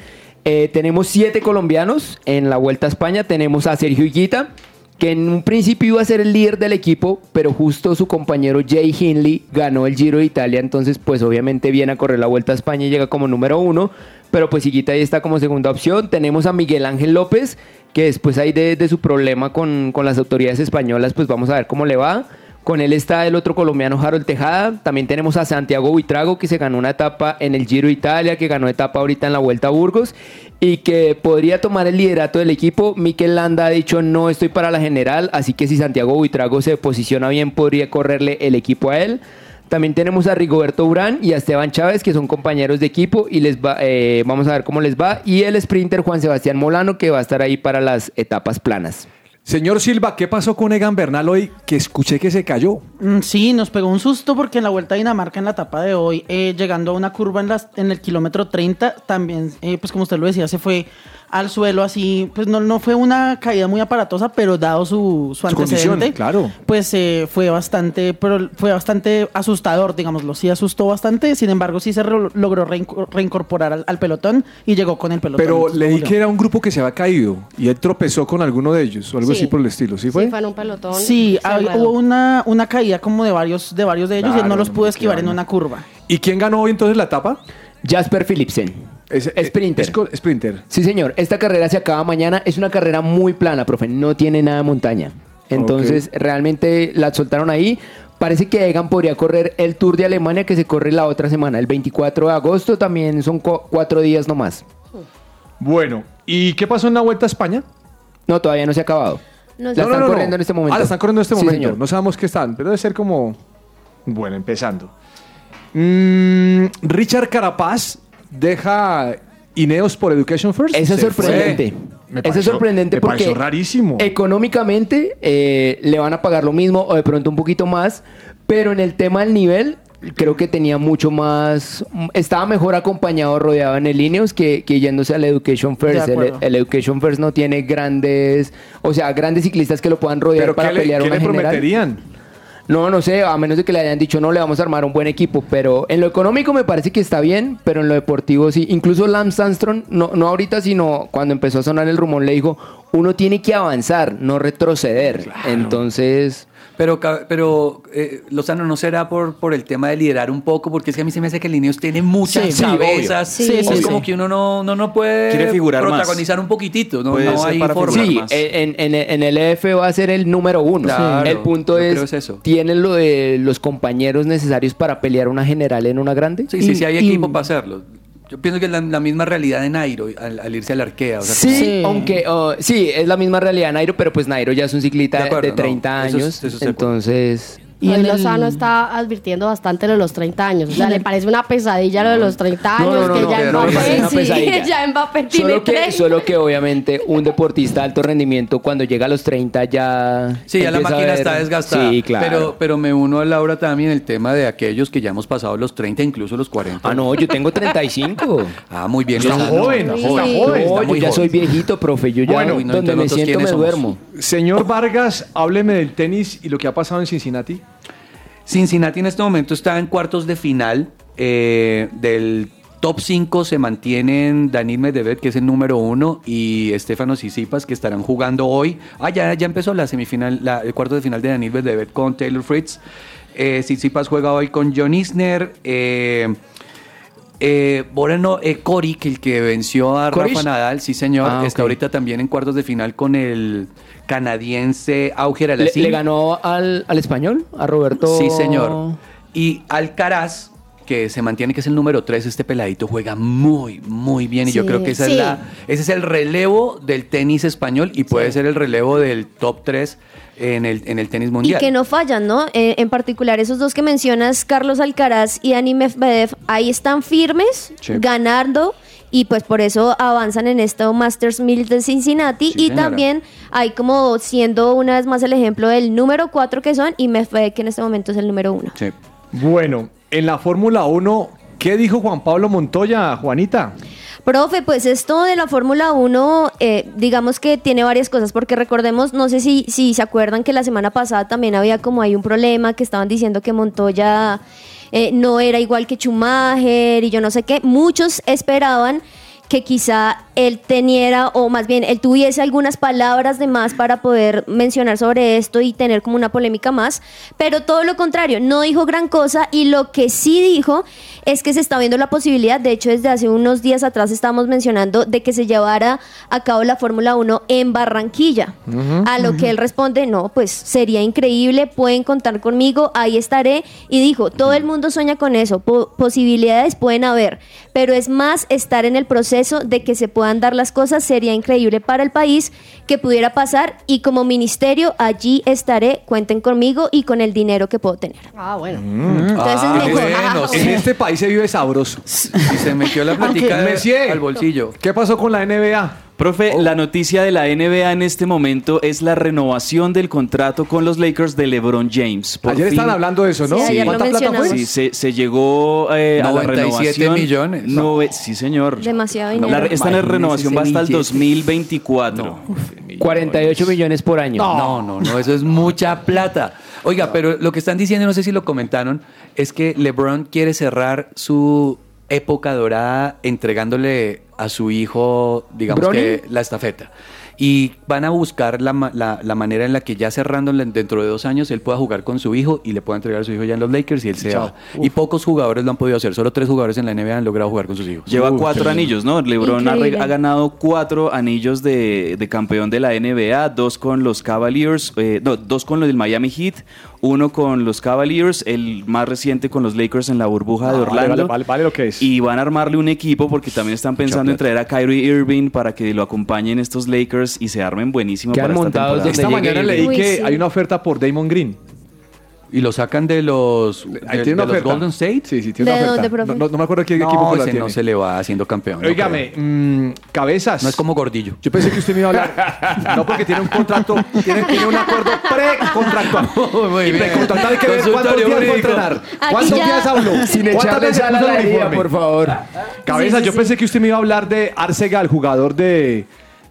Eh, tenemos siete colombianos en la Vuelta a España. Tenemos a Sergio Higuita, que en un principio iba a ser el líder del equipo, pero justo su compañero Jay Hindley ganó el Giro de Italia, entonces pues obviamente viene a correr la Vuelta a España y llega como número uno, pero pues Higuita ahí está como segunda opción. Tenemos a Miguel Ángel López, que después ahí de, de su problema con, con las autoridades españolas, pues vamos a ver cómo le va. Con él está el otro colombiano Harold Tejada. También tenemos a Santiago Buitrago, que se ganó una etapa en el Giro Italia, que ganó etapa ahorita en la Vuelta a Burgos y que podría tomar el liderato del equipo. Mikel Landa ha dicho no estoy para la general, así que si Santiago Buitrago se posiciona bien, podría correrle el equipo a él. También tenemos a Rigoberto Urán y a Esteban Chávez, que son compañeros de equipo, y les va, eh, vamos a ver cómo les va. Y el sprinter Juan Sebastián Molano, que va a estar ahí para las etapas planas. Señor Silva, ¿qué pasó con Egan Bernal hoy? Que escuché que se cayó. Mm, Sí, nos pegó un susto porque en la Vuelta a Dinamarca en la etapa de hoy, eh, llegando a una curva en, las- en el kilómetro 30, también, eh, pues como usted lo decía, se fue al suelo así, pues no, no fue una caída muy aparatosa, pero dado su, su antecedente, claro. pues eh, fue bastante, pero fue bastante asustador, digámoslo, sí asustó bastante, sin embargo sí se re- logró reinco- reincorporar al, al pelotón y llegó con el pelotón. Pero leí que era un grupo que se había caído y él tropezó con alguno de ellos o algo Sí. así por el estilo. ¿Sí fue? Sí, fue en un pelotón. Sí, enredó. hubo una, una caída como de varios de varios de ellos y él no los pudo esquivar en una curva. ¿Y quién ganó hoy entonces la etapa? Jasper Philipsen. Sprinter. sprinter. Sí, señor. Esta carrera se acaba mañana. Es una carrera muy plana, profe. No tiene nada de montaña. Entonces, realmente la soltaron ahí. Parece que Egan podría correr el Tour de Alemania que se corre la otra semana, el 24 de agosto. También son cu- cuatro días nomás. Bueno, ¿y qué pasó en la Vuelta a España? No, todavía no se ha acabado. No la están corriendo en este momento. Ah, la están corriendo en este Sí, momento. señor. No sabemos qué están, pero debe ser como. Bueno, empezando. Mm, Richard Carapaz deja Ineos por Education First. Eso es sorprendente. fue. Me Eso es pareció- sorprendente me porque pareció rarísimo. económicamente eh, le van a pagar lo mismo o de pronto un poquito más, pero en el tema del nivel creo que tenía mucho más, estaba mejor acompañado, rodeado en el Ineos que, que yéndose al Education First. El, Education First no tiene grandes, o sea, grandes ciclistas que lo puedan rodear ¿Pero para qué le, pelear qué una le general. prometerían? No, no sé, a menos de que le hayan dicho no, le vamos a armar un buen equipo, pero en lo económico me parece que está bien, pero en lo deportivo sí. Incluso Lance Armstrong, no, no ahorita, sino cuando empezó a sonar el rumor, le dijo, uno tiene que avanzar, no retroceder. Entonces... Pero, pero eh, Lozano, ¿no será por, por el tema de liderar un poco? Porque es que a mí se me hace que el Ineos tiene muchas Sí, sí, cabezas. obvio. Sí, es sí, como sí. que uno no, no, no puede Quiere figurar más. protagonizar un poquitito. No, Puede no hay para forma. Sí, en, en- en el EF va a ser el número uno. Claro, el punto es, es eso. ¿tienen lo de los compañeros necesarios para pelear una general en una grande? Sí, sí, sí hay equipo para hacerlo. Yo pienso que es la, la misma realidad de Nairo al, al irse al arquea. O sea, Sí, aunque oh, sí, es la misma realidad Nairo, pero pues Nairo ya es un ciclista De de, acuerdo, no, 30 eso es- años, eso es el entonces... Y Lozano está advirtiendo bastante lo de los 30 años. O sea, le parece una pesadilla lo de los 30 No, años, no, no, que no, ya que no me Mbappé, sí, pesadilla. ya Mbappé tiene Solo que, 30. solo que obviamente un deportista de alto rendimiento cuando llega a los 30 ya... Sí, ya la máquina ver- está desgastada. Sí, claro. Pero, pero me uno a Laura también el tema de aquellos que ya hemos pasado los 30, incluso los 40. Ah, no, yo tengo 35. ah, muy bien. Está joven, está joven. Está yo muy ya joven. soy viejito, profe. Yo ya Bueno, donde me siento me somos. duermo. Señor Vargas, hábleme del tenis y lo que ha pasado en Cincinnati. Cincinnati en este momento está en cuartos de final. eh, del top 5 se mantienen Daniel Medvedev, que es el número uno, y Estefano Tsitsipas, que estarán jugando hoy. Ah, ya, ya empezó la semifinal, la- el cuarto de final de Daniel Medvedev con Taylor Fritz. Eh, juega hoy con John Isner. Eh, eh, Moreno eh, Cori, que el que venció a. Rafa Nadal, sí señor, Ah, está ahorita también en cuartos de final con el canadiense Auger ¿Le, Alassim. le ganó al, al español? ¿A Roberto? Sí, señor. Y Alcaraz, que se mantiene que es el número 3, este peladito juega muy, muy bien. Y yo creo que esa Sí. es la, ese es el relevo del tenis español y puede ser el relevo del top 3 en el, en el tenis Y mundial. que no fallan, ¿no? Eh, en particular, esos dos que mencionas, Carlos Alcaraz y Dani Medvedev, ahí están firmes, Sí. ganando, y pues por eso avanzan en esto Masters 1000 de Cincinnati. Sí, y señora. también hay como siendo una vez más el ejemplo del número 4 que son, y Medvedev, que en este momento es el número 1. Sí. Bueno, en la Fórmula 1, ¿qué dijo Juan Pablo Montoya, Juanita? Profe, pues esto de la Fórmula 1, eh, digamos que tiene varias cosas, porque recordemos, no sé si, si se acuerdan que la semana pasada también había como hay un problema, que estaban diciendo que Montoya eh, no era igual que Schumacher y yo no sé qué. Muchos esperaban que quizá él teniera, o más bien él tuviese algunas palabras de más para poder mencionar sobre esto y tener como una polémica más, pero todo lo contrario, no dijo gran cosa y lo que sí dijo es que se está viendo la posibilidad, de hecho desde hace unos días atrás estábamos mencionando de que se llevara a cabo la Fórmula 1 en Barranquilla, a lo que él responde, no, pues sería increíble, pueden contar conmigo, ahí estaré, y dijo, todo el mundo sueña con eso, po- posibilidades pueden haber, pero es más estar en el proceso de que se puedan dar las cosas, sería increíble para el país que pudiera pasar y como ministerio allí estaré, cuenten conmigo y con el dinero que puedo tener. Ah, bueno. Entonces Ah, es mejor. bueno, en este país se vive sabroso. Y se metió la platica de- al bolsillo. ¿Qué pasó con la NBA? Profe, la noticia de la NBA en este momento es la renovación del contrato con los Lakers de LeBron James. Por Ayer fin- estaban hablando de eso, ¿no? Sí, ¿Cuánta plata fue? Sí, se, se llegó eh, a la 97 renovación. millones. Nove- sí, señor. Demasiado La- dinero. esta renovación va hasta el billete. 2024. 48 millones por año. No, no, no, eso es mucha plata. Oiga, pero lo que están diciendo, no sé si lo comentaron, es que LeBron quiere cerrar su época dorada entregándole a su hijo, digamos que la estafeta. Y van a buscar la, la- la manera en la que ya cerrándole dentro de dos años él pueda jugar con su hijo y le pueda entregar a su hijo ya en los Lakers y él se va. Y pocos jugadores lo han podido hacer, solo tres jugadores en la NBA han logrado jugar con sus hijos. Lleva cuatro anillos, ¿no? LeBron ha, ha ganado cuatro anillos de, de campeón de la NBA, dos con los Cavaliers, eh, no, dos con los del Miami Heat, uno con los Cavaliers, el más reciente con los Lakers en la burbuja de Ah, Orlando. Vale, vale, vale lo que es. Y van a armarle un equipo porque también están pensando en traer a Kyrie Irving para que lo acompañen estos Lakers y se armen buenísimo para esta montados temporada. Esta mañana leí Uy, que sí. hay una oferta por Damon Green. Y lo sacan de los, de, Ahí de tiene una los oferta. Golden State. Sí, sí, tiene ¿De una oferta. dónde, profe? No, no- no me acuerdo qué No, equipo que la ese tiene. no se le va haciendo campeón. no Óigame, creo. mm, cabezas. No es como Gordillo. Yo pensé que usted me iba a hablar. No, porque tiene un contrato, tiene, tiene un acuerdo precontractual. Muy y bien. precontractual hay que ver cuántos Consultorio días va a jurídico. entrenar. Aquí ¿Cuántos ya- días habló? Sin ¿Cuántas echarle veces sal a puso el la herida, uniforme? por favor. Cabeza, Sí, sí, yo sí. pensé que usted me iba a hablar de Arcega, el jugador de,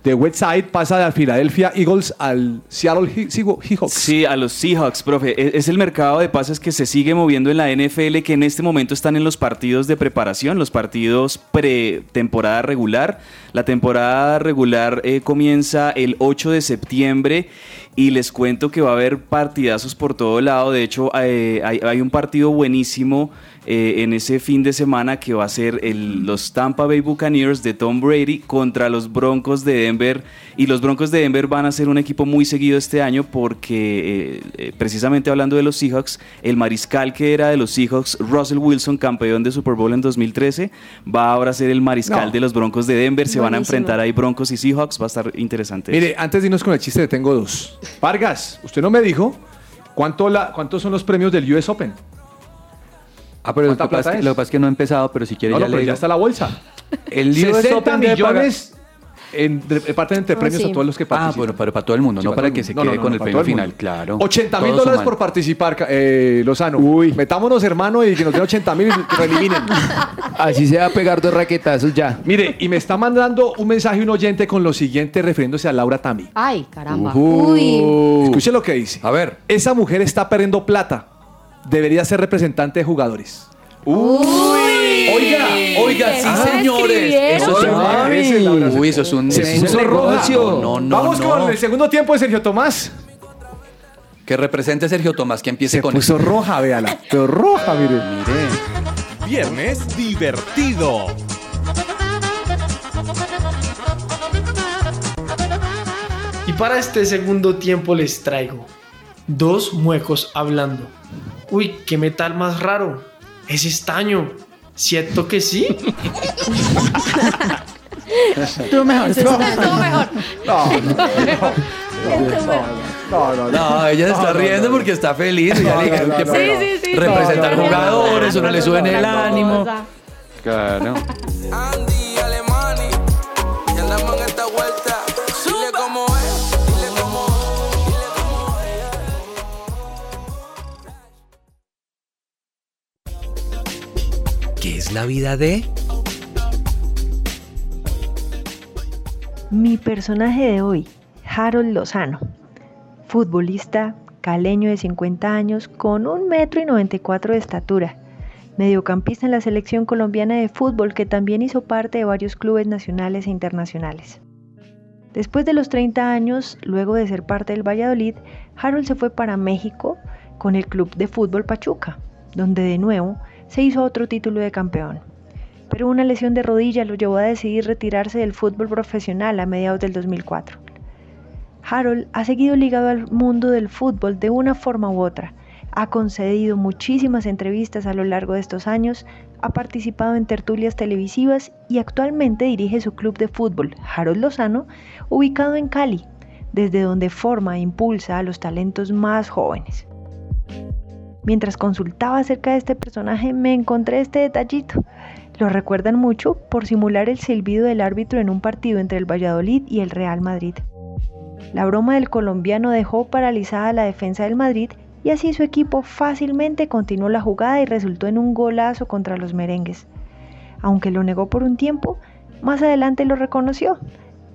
de Westside, pasa de Philadelphia Eagles al Seattle Seahawks. Sí, a los Seahawks, profe. E- Es el mercado de pases que se sigue moviendo en la NFL, que en este momento están en los partidos de preparación, los partidos pre-temporada regular. La temporada regular eh, comienza el 8 de septiembre y les cuento que va a haber partidazos por todo lado. De hecho, eh, hay, hay un partido buenísimo eh, en ese fin de semana que va a ser el- los Tampa Bay Buccaneers de Tom Brady contra los Broncos de Denver. Y los Broncos de Denver van a ser un equipo muy seguido este año porque, eh, precisamente hablando de los Seahawks, el mariscal que era de los Seahawks, Russell Wilson, campeón de Super Bowl en 2013, va ahora a ser el mariscal No. de los Broncos de Denver. Se van a enfrentar ahí Broncos y Seahawks. Va a estar interesante. Mire, antes de irnos con el chiste, tengo dos. Vargas, usted no me dijo cuánto la, cuántos son los premios del US Open. Ah, pero lo ¿Cuánta que, pasa es que, es? lo que pasa es que no ha empezado, pero si quiere No, ya no, le pero digo. ya está la bolsa. El US 60 Open millones en, reparten entre Ah, premios sí. a todos los que Ah, participan. bueno, pero para todo el mundo, Sí, no para que se quede No, no, no, con el premio el final, claro. 80 mil dólares suman. por participar, eh, Lozano. Uy. Metámonos, hermano, y que nos den 80 mil y eliminen. Así se va a pegar dos raquetazos ya. Mire, y me está mandando un mensaje un oyente con lo siguiente refiriéndose a Laura Tami. Ay, caramba. Uy. Escuche lo que dice. A ver. Esa mujer está perdiendo plata. Debería ser representante de jugadores. Oiga, oiga, sí, ¿Eso señores. Eso es un- Uy, eso es un Se puso negocio. No, no, Vamos no. con el segundo tiempo de Sergio Tomás. Que represente Sergio Tomás, que empiece Se con puso eso. roja, véala. Pero roja, mire. Mire. Viernes divertido. Y para este segundo tiempo les traigo dos muecos hablando. Uy, qué metal más raro. Es estaño. ¿Cierto que sí? Tú mejor, tú mejor. Estuvo mejor. No, no, no. No, ella se está riendo porque está feliz. Ya le Sí, sí, sí. representar No, no, no. jugadores, uno le sube en el ánimo. Claro. La vida de? Mi personaje de hoy, Harold Lozano, futbolista caleño de 50 años con un metro y 94 de estatura, mediocampista en la selección colombiana de fútbol que también hizo parte de varios clubes nacionales e internacionales. Después de los 30 años, luego de ser parte del Valladolid, Harold se fue para México con el club de fútbol Pachuca, donde de nuevo se hizo otro título de campeón. Pero una lesión de rodilla lo llevó a decidir retirarse del fútbol profesional a mediados del 2004. Harold ha seguido ligado al mundo del fútbol de una forma u otra, ha concedido muchísimas entrevistas a lo largo de estos años, ha participado en tertulias televisivas y actualmente dirige su club de fútbol, Harold Lozano, ubicado en Cali, desde donde forma e impulsa a los talentos más jóvenes. Mientras consultaba acerca de este personaje me encontré este detallito. Lo recuerdan mucho por simular el silbido del árbitro en un partido entre el Valladolid y el Real Madrid. La broma del colombiano dejó paralizada la defensa del Madrid y así su equipo fácilmente continuó la jugada y resultó en un golazo contra los merengues. Aunque lo negó por un tiempo, más adelante lo reconoció,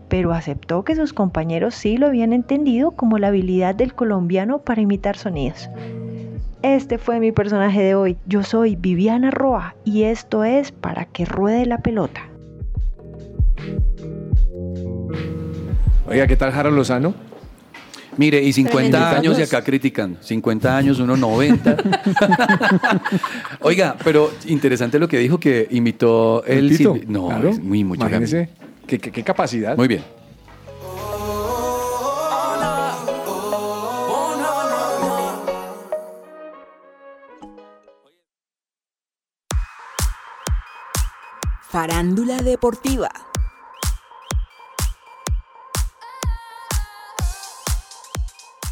pero aceptó que sus compañeros sí lo habían entendido como la habilidad del colombiano para imitar sonidos. Este fue mi personaje de hoy. Yo soy Viviana Roa y esto es Para que ruede la pelota. Oiga, ¿qué tal Harold Lozano? Mire, y 50 Tremendo. años de acá criticando. 50 años, uno 90. Oiga, pero interesante lo que dijo que imitó el... No, claro. es muy mucho. Imagínese, ¿qué, qué, qué capacidad. Muy bien. Farándula deportiva.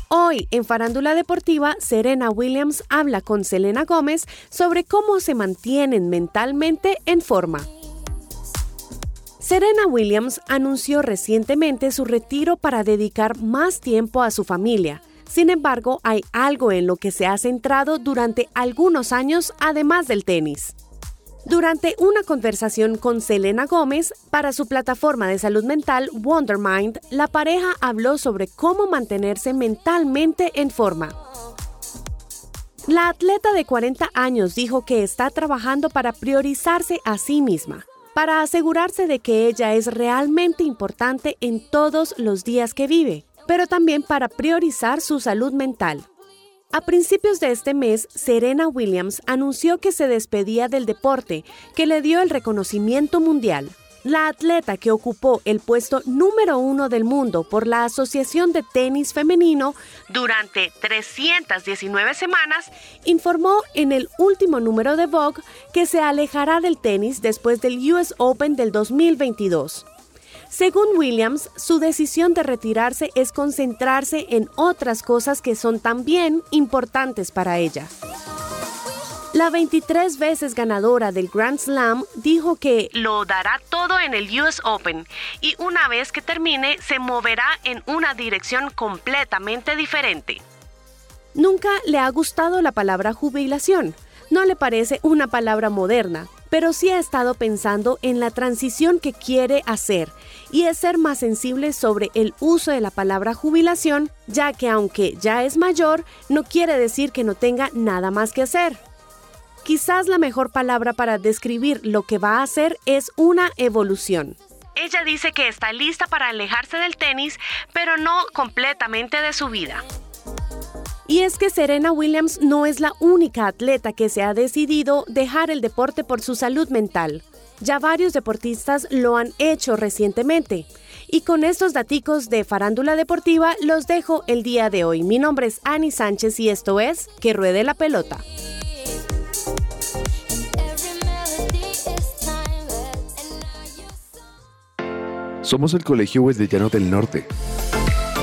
Hoy, en Farándula Deportiva, Serena Williams habla con Selena Gómez sobre cómo se mantienen mentalmente en forma. Serena Williams anunció recientemente su retiro para dedicar más tiempo a su familia. Sin embargo, hay algo en lo que se ha centrado durante algunos años además del tenis. Durante una conversación con Selena Gómez para su plataforma de salud mental Wondermind, la pareja habló sobre cómo mantenerse mentalmente en forma. La atleta de 40 años dijo que está trabajando para priorizarse a sí misma, para asegurarse de que ella es realmente importante en todos los días que vive, pero también para priorizar su salud mental. A principios de este mes, Serena Williams anunció que se despedía del deporte, que le dio el reconocimiento mundial. La atleta que ocupó el puesto número uno del mundo por la Asociación de Tenis Femenino durante 319 semanas informó en el último número de Vogue que se alejará del tenis después del US Open del 2022. Según Williams, su decisión de retirarse es concentrarse en otras cosas que son también importantes para ella. La 23 veces ganadora del Grand Slam dijo que lo dará todo en el US Open y una vez que termine se moverá en una dirección completamente diferente. Nunca le ha gustado la palabra jubilación. No le parece una palabra moderna, pero sí ha estado pensando en la transición que quiere hacer y es ser más sensible sobre el uso de la palabra jubilación, ya que aunque ya es mayor, no quiere decir que no tenga nada más que hacer. Quizás la mejor palabra para describir lo que va a hacer es una evolución. Ella dice que está lista para alejarse del tenis, pero no completamente de su vida. Y es que Serena Williams no es la única atleta que se ha decidido dejar el deporte por su salud mental. Ya varios deportistas lo han hecho recientemente. Y con estos daticos de farándula deportiva los dejo el día de hoy. Mi nombre es Ani Sánchez y esto es Que Ruede la Pelota. Somos el Colegio Wesleyano del Norte.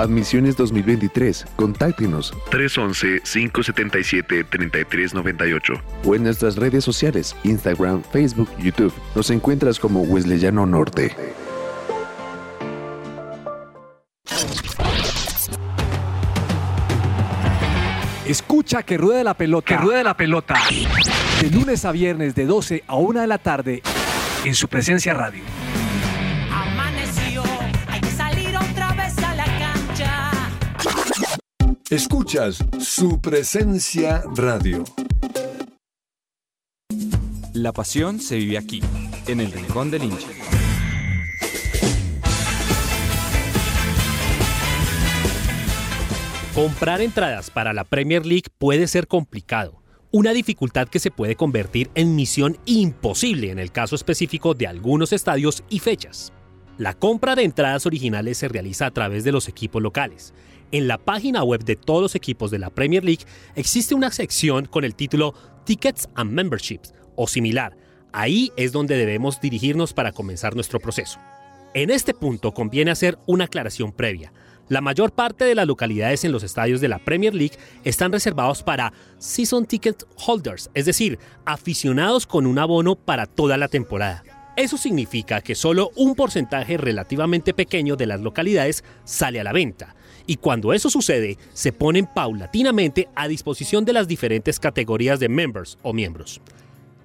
Admisiones 2023. Contáctenos 311-577-3398 o en nuestras redes sociales, Instagram, Facebook, YouTube. Nos encuentras como Wesleyano Norte. Escucha que ruede la pelota. Que ruede la pelota. De lunes a viernes de 12 a 1 de la tarde en su presencia radio. Escuchas su presencia radio. La pasión se vive aquí, en el Rincón del Hincha. Comprar entradas para la Premier League puede ser complicado, una dificultad que se puede convertir en misión imposible en el caso específico de algunos estadios y fechas. La compra de entradas originales se realiza a través de los equipos locales. En la página web de todos los equipos de la Premier League existe una sección con el título Tickets and Memberships o similar. Ahí es donde debemos dirigirnos para comenzar nuestro proceso. En este punto conviene hacer una aclaración previa. La mayor parte de las localidades en los estadios de la Premier League están reservados para season ticket holders, es decir, aficionados con un abono para toda la temporada. Eso significa que solo un porcentaje relativamente pequeño de las localidades sale a la venta, y cuando eso sucede, se ponen paulatinamente a disposición de las diferentes categorías de members o miembros.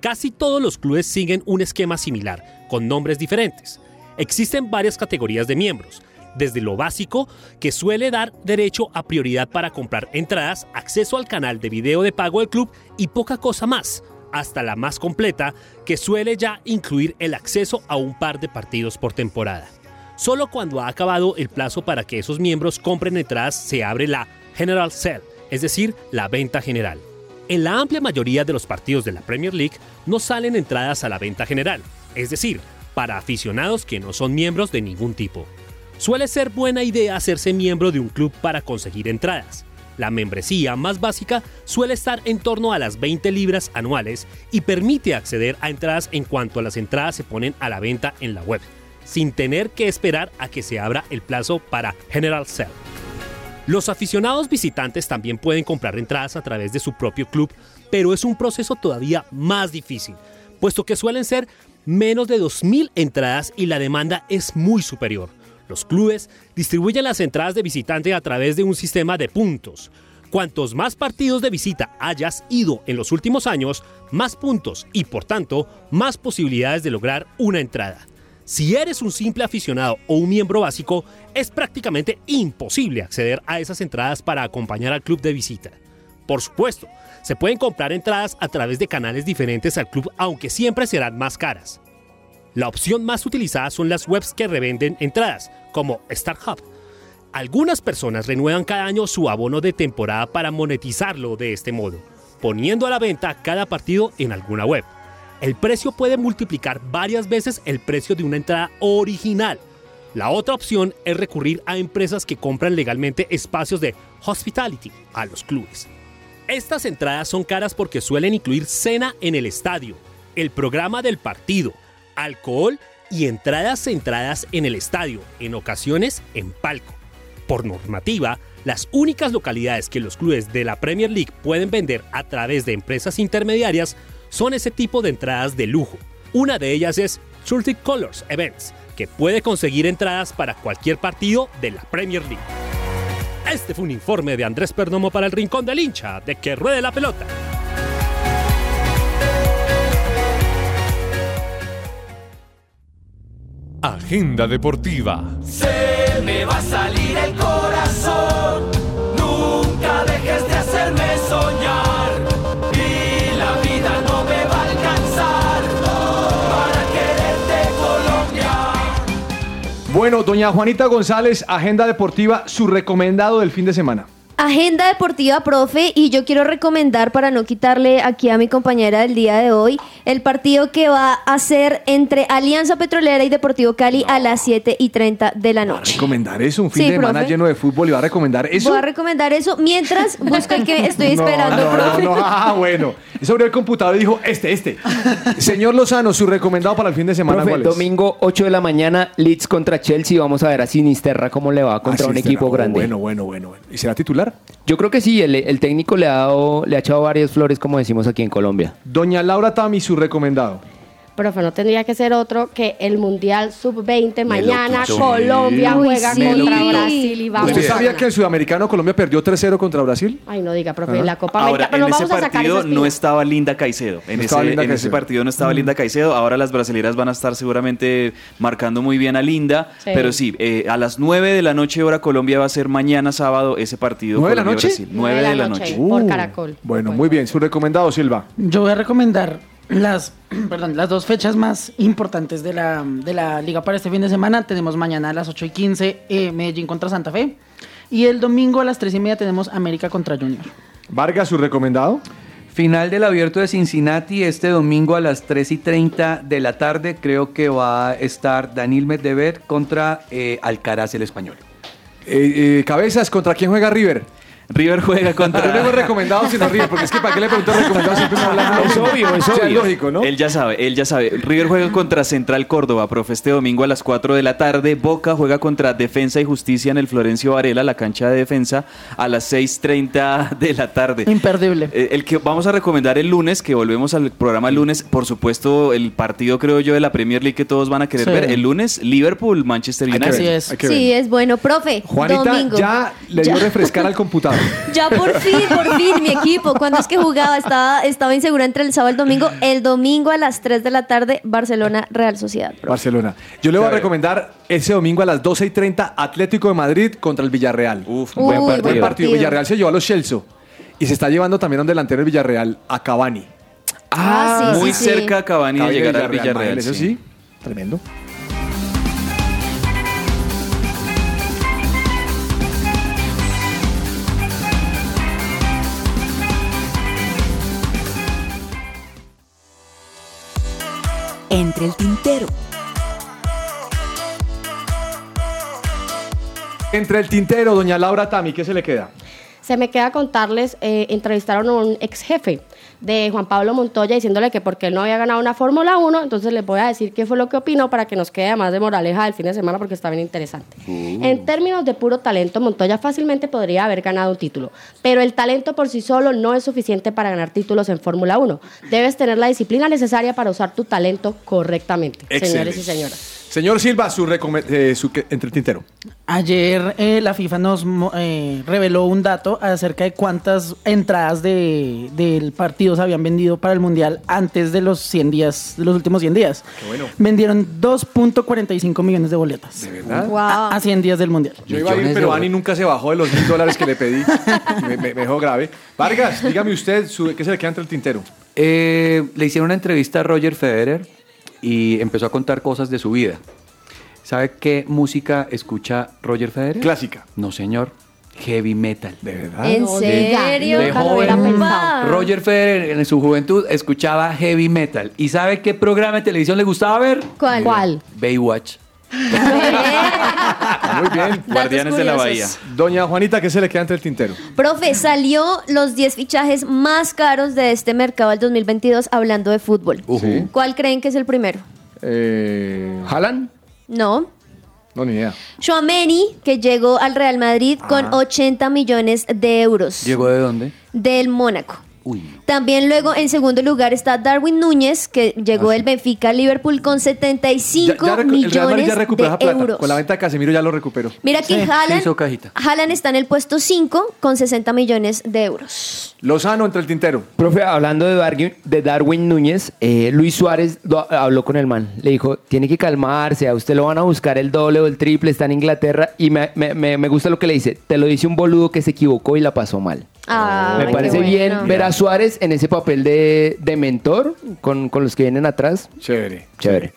Casi todos los clubes siguen un esquema similar, con nombres diferentes. Existen varias categorías de miembros, desde lo básico, que suele dar derecho a prioridad para comprar entradas, acceso al canal de video de pago del club y poca cosa más, hasta la más completa, que suele ya incluir el acceso a un par de partidos por temporada. Solo cuando ha acabado el plazo para que esos miembros compren entradas se abre la General Sale, es decir, la venta general. En la amplia mayoría de los partidos de la Premier League no salen entradas a la venta general, es decir, para aficionados que no son miembros de ningún tipo. Suele ser buena idea hacerse miembro de un club para conseguir entradas. La membresía más básica suele estar en torno a las 20 libras anuales y permite acceder a entradas en cuanto las entradas se ponen a la venta en la web, sin tener que esperar a que se abra el plazo para General Sale. Los aficionados visitantes también pueden comprar entradas a través de su propio club, pero es un proceso todavía más difícil, puesto que suelen ser menos de 2.000 entradas y la demanda es muy superior. Los clubes distribuyen las entradas de visitante a través de un sistema de puntos. Cuantos más partidos de visita hayas ido en los últimos años, más puntos y por tanto más posibilidades de lograr una entrada. Si eres un simple aficionado o un miembro básico, es prácticamente imposible acceder a esas entradas para acompañar al club de visita. Por supuesto, se pueden comprar entradas a través de canales diferentes al club, aunque siempre serán más caras. La opción más utilizada son las webs que revenden entradas, como StarHub. Algunas personas renuevan cada año su abono de temporada para monetizarlo de este modo, poniendo a la venta cada partido en alguna web. El precio puede multiplicar varias veces el precio de una entrada original. La otra opción es recurrir a empresas que compran legalmente espacios de hospitality a los clubes. Estas entradas son caras porque suelen incluir cena en el estadio, el programa del partido, alcohol y entradas centradas en el estadio, en ocasiones en palco. Por normativa, las únicas localidades que los clubes de la Premier League pueden vender a través de empresas intermediarias son ese tipo de entradas de lujo. Una de ellas es Celtic Colors Events, que puede conseguir entradas para cualquier partido de la Premier League. Este fue un informe de Andrés Perdomo para el Rincón del Hincha, de que ruede la pelota. Agenda deportiva. Se me va a salir el corazón. Bueno, doña Juanita González, agenda deportiva, su recomendado del fin de semana. Agenda deportiva, profe, y yo quiero recomendar, para no quitarle aquí a mi compañera del día de hoy, el partido que va a ser entre Alianza Petrolera y Deportivo Cali a las 7 y 30 de la noche. Recomendar eso, un fin Sí, de semana lleno de fútbol y va a recomendar eso. Voy a recomendar eso mientras busco el que estoy No, esperando, no, profe. no, no, ah, bueno. Eso abrió el computador y dijo, este, este. Señor Lozano, su recomendado para el fin de semana, Profe, ¿cuál es? domingo 8 de la mañana, Leeds contra Chelsea. Vamos a ver a Sinisterra cómo le va contra Ah, un Sinisterra. equipo Oh, grande. bueno, bueno, bueno, bueno. ¿Y será titular? Yo creo que sí, el, el técnico le ha, dado, le ha echado varias flores, como decimos aquí en Colombia. Doña Laura Tami, su recomendado. Profe, no tendría que ser otro que el Mundial Sub-20 mañana. Colombia juega sí. contra Brasil y vamos ¿Usted a sabía que el sudamericano Colombia perdió 3-0 contra Brasil? Ay, no diga, profe, en la Copa Ahora, América. Pero en ese vamos a sacar partido no estaba Linda Caicedo. En, No ese, estaba Linda en ese Caicedo. partido no estaba Mm. Linda Caicedo. Ahora las brasileras van a estar seguramente marcando muy bien a Linda. Sí. Pero sí, eh, a las 9 de la noche hora Colombia va a ser mañana sábado ese partido. ¿Nueve de la Colombia-Brasil. 9 de la noche. Por Caracol. Bueno, muy bien. Su recomendado, Silva. Yo voy a recomendar las, perdón, las dos fechas más importantes de la, de la liga para este fin de semana. Tenemos mañana a las 8 y 15 eh, Medellín contra Santa Fe. Y el domingo a las 3 y media tenemos América contra Junior. Vargas, su recomendado. Final del abierto de Cincinnati este domingo a las 3 y 30 de la tarde. Creo que va a estar Daniel Medvedev contra eh, Alcaraz el español. Eh, eh, cabezas, ¿contra quién juega River? River juega contra. No hemos recomendado sino River, porque es que para qué le pregunto recomendado siempre Es obvio, es O sea, obvio. lógico, ¿no? Él ya sabe, él ya sabe. River juega contra Central Córdoba, profe, este domingo a las 4 de la tarde. Boca juega contra Defensa y Justicia en el Florencio Varela, la cancha de defensa, a las 6.30 de la tarde. Imperdible. Eh, El que vamos a recomendar el lunes, que volvemos al programa el lunes, por supuesto, el partido, creo yo, de la Premier League que todos van a querer Sí. ver. El lunes, Liverpool, Manchester United. hay que Sí, es bueno. Profe, Juanita domingo. ya le dio Ya. refrescar al computador. Ya por fin, por fin, mi equipo. Cuando es que jugaba, estaba, estaba insegura entre el sábado y el domingo. El domingo a las 3 de la tarde, Barcelona, Real Sociedad. Barcelona. Yo le voy a recomendar ese domingo a las 12 y 30 Atlético de Madrid contra el Villarreal. Uf, Uy, buen partido. Villarreal se llevó a los Chelsea y se está llevando también a un delantero del Villarreal, a Cavani. Ah, sí, muy sí, sí. cerca Cavani de Cavani llegar al Villarreal, Villarreal. Eso sí, tremendo. Entre el tintero. Entre el tintero, doña Laura Tami, ¿qué se le queda? Se me queda contarles, eh, entrevistaron a un ex jefe de Juan Pablo Montoya diciéndole que porque él no había ganado una Fórmula 1, entonces les voy a decir qué fue lo que opinó para que nos quede más de moraleja del fin de semana porque está bien interesante. En términos de puro talento, Montoya fácilmente podría haber ganado un título, pero el talento por sí solo no es suficiente para ganar títulos en Fórmula 1. Debes tener la disciplina necesaria para usar tu talento correctamente, señores y señoras. Señor Silva, su, eh, su que- entre el tintero. Ayer eh, la FIFA nos eh, reveló un dato acerca de cuántas entradas de, del partido se habían vendido para el Mundial antes de los 100 días, de los últimos 100 días. Qué bueno. Vendieron 2.45 millones de boletas. ¿De verdad? A, a 100 días del Mundial. Yo iba a ir, pero Ani nunca se bajó de los mil dólares que le pedí. me, me- me dejó grave. Vargas, dígame usted, su- ¿qué se le queda entre el tintero? Eh, le hicieron una entrevista a Roger Federer y empezó a contar cosas de su vida. ¿Sabe qué música escucha Roger Federer? Clásica. No, señor. Heavy metal. ¿De verdad? ¿En serio? De hubiera joven. Roger Federer en su juventud escuchaba heavy metal. ¿Y sabe qué programa de televisión le gustaba ver? ¿Cuál? ¿Cuál? Baywatch. Muy bien. Guardianes de la Bahía. Doña Juanita, ¿qué se le queda entre el tintero? Profe, salió los 10 fichajes más caros de este mercado del 2022 hablando de fútbol. ¿Cuál creen que es el primero? Eh, ¿Jalan? No. no, ni idea. Chouameni, que llegó al Real Madrid con 80 millones de euros ¿Llegó de dónde? del Mónaco. Uy. También luego en segundo lugar está Darwin Núñez, que llegó del Benfica al Liverpool con 75 Ah, Ya- millones ya de plata. euros. Con la venta de Casemiro ya lo recuperó. Mira que Sí, Haaland, está en el puesto 5 con 60 millones de euros. Lozano entre el tintero. Profe, hablando de Darwin, de Darwin Núñez, eh, Luis Suárez lo- habló con el man. Le dijo, tiene que calmarse, a usted lo van a buscar el doble o el triple, está en Inglaterra. Y me, me- me- me gusta lo que le dice. Te lo dice un boludo que se equivocó y la pasó mal. Ah, me parece bueno. bien ver a Suárez en ese papel de, de mentor con, con los que vienen atrás. Chévere. Chévere.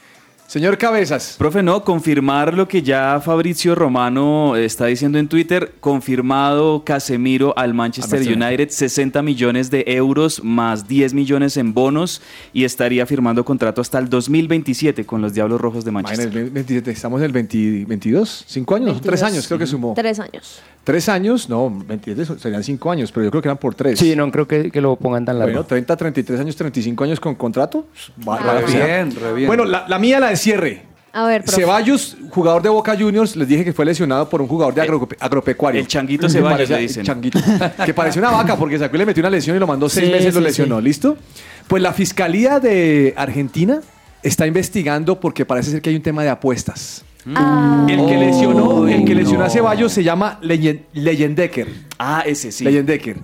Señor Cabezas. Profe, no, confirmar lo que ya Fabrizio Romano está diciendo en Twitter, confirmado Casemiro al Manchester. United, 60 millones de euros más 10 millones en bonos y estaría firmando contrato hasta el 2027 con los Diablos Rojos de Manchester. Imagínate, 27, estamos en el 20 22, 5 años, 3 22. años creo que sumó. Tres años. 3 años, no, 27 serían 5 años, pero yo creo que eran por 3. Sí, no creo que, que lo pongan tan largo. Bueno, 30, 33 años, 35 años con contrato. Va- va Re bien, re bien. Bueno, la, la mía, la de cierre. A ver, profe. Ceballos, jugador de Boca Juniors, les dije que fue lesionado por un jugador de agrope- agropecuario. el Changuito Ceballos, le dicen. Changuito. que parecía una vaca porque sacó y le metió una lesión y lo mandó seis Sí, meses, lo sí, lesionó. sí. ¿Listo? Pues la Fiscalía de Argentina está investigando porque parece ser que hay un tema de apuestas. Ah. El que lesionó, el que lesionó a Ceballos se llama Leyen- Leyendecker. Ah, ese sí. Leyendecker.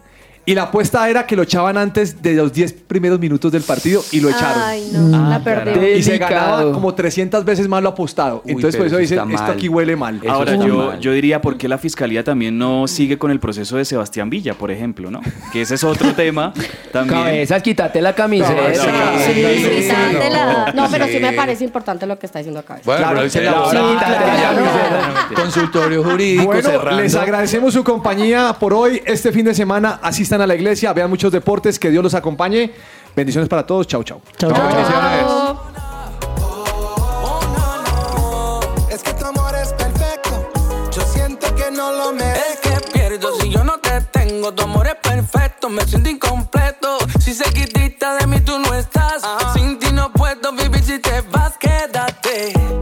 Y la apuesta era que lo echaban antes de los 10 primeros minutos del partido y lo echaron. Ay, no, la perdí. Y se ganaba como 300 veces más lo apostado. Entonces por pero eso eso dicen, esto mal. aquí huele mal. Ahora, yo, yo diría por qué la fiscalía también no sigue con el proceso de Sebastián Villa, por ejemplo, ¿no? Que ese es otro tema también. Cabezas, quítate la camiseta. Sí, Sí, Quítatela. No, pero sí Sí. me parece importante lo que está diciendo acá. Bueno, pero dice la Sí, la camiseta. Consultorio jurídico Bueno, cerrando. les agradecemos su compañía por hoy. Este fin de semana asistan a la iglesia, vean muchos deportes, que Dios los acompañe. Bendiciones para todos. Chau, chau. Chau, Bendiciones. Es que tu amor es perfecto. Yo siento que no lo merezco. Es que pierdo si yo no te tengo. Tu amor es perfecto, me siento incompleto. Si se quitita de mí, tú no estás. Sin ti no puedo vivir si te vas, quédate.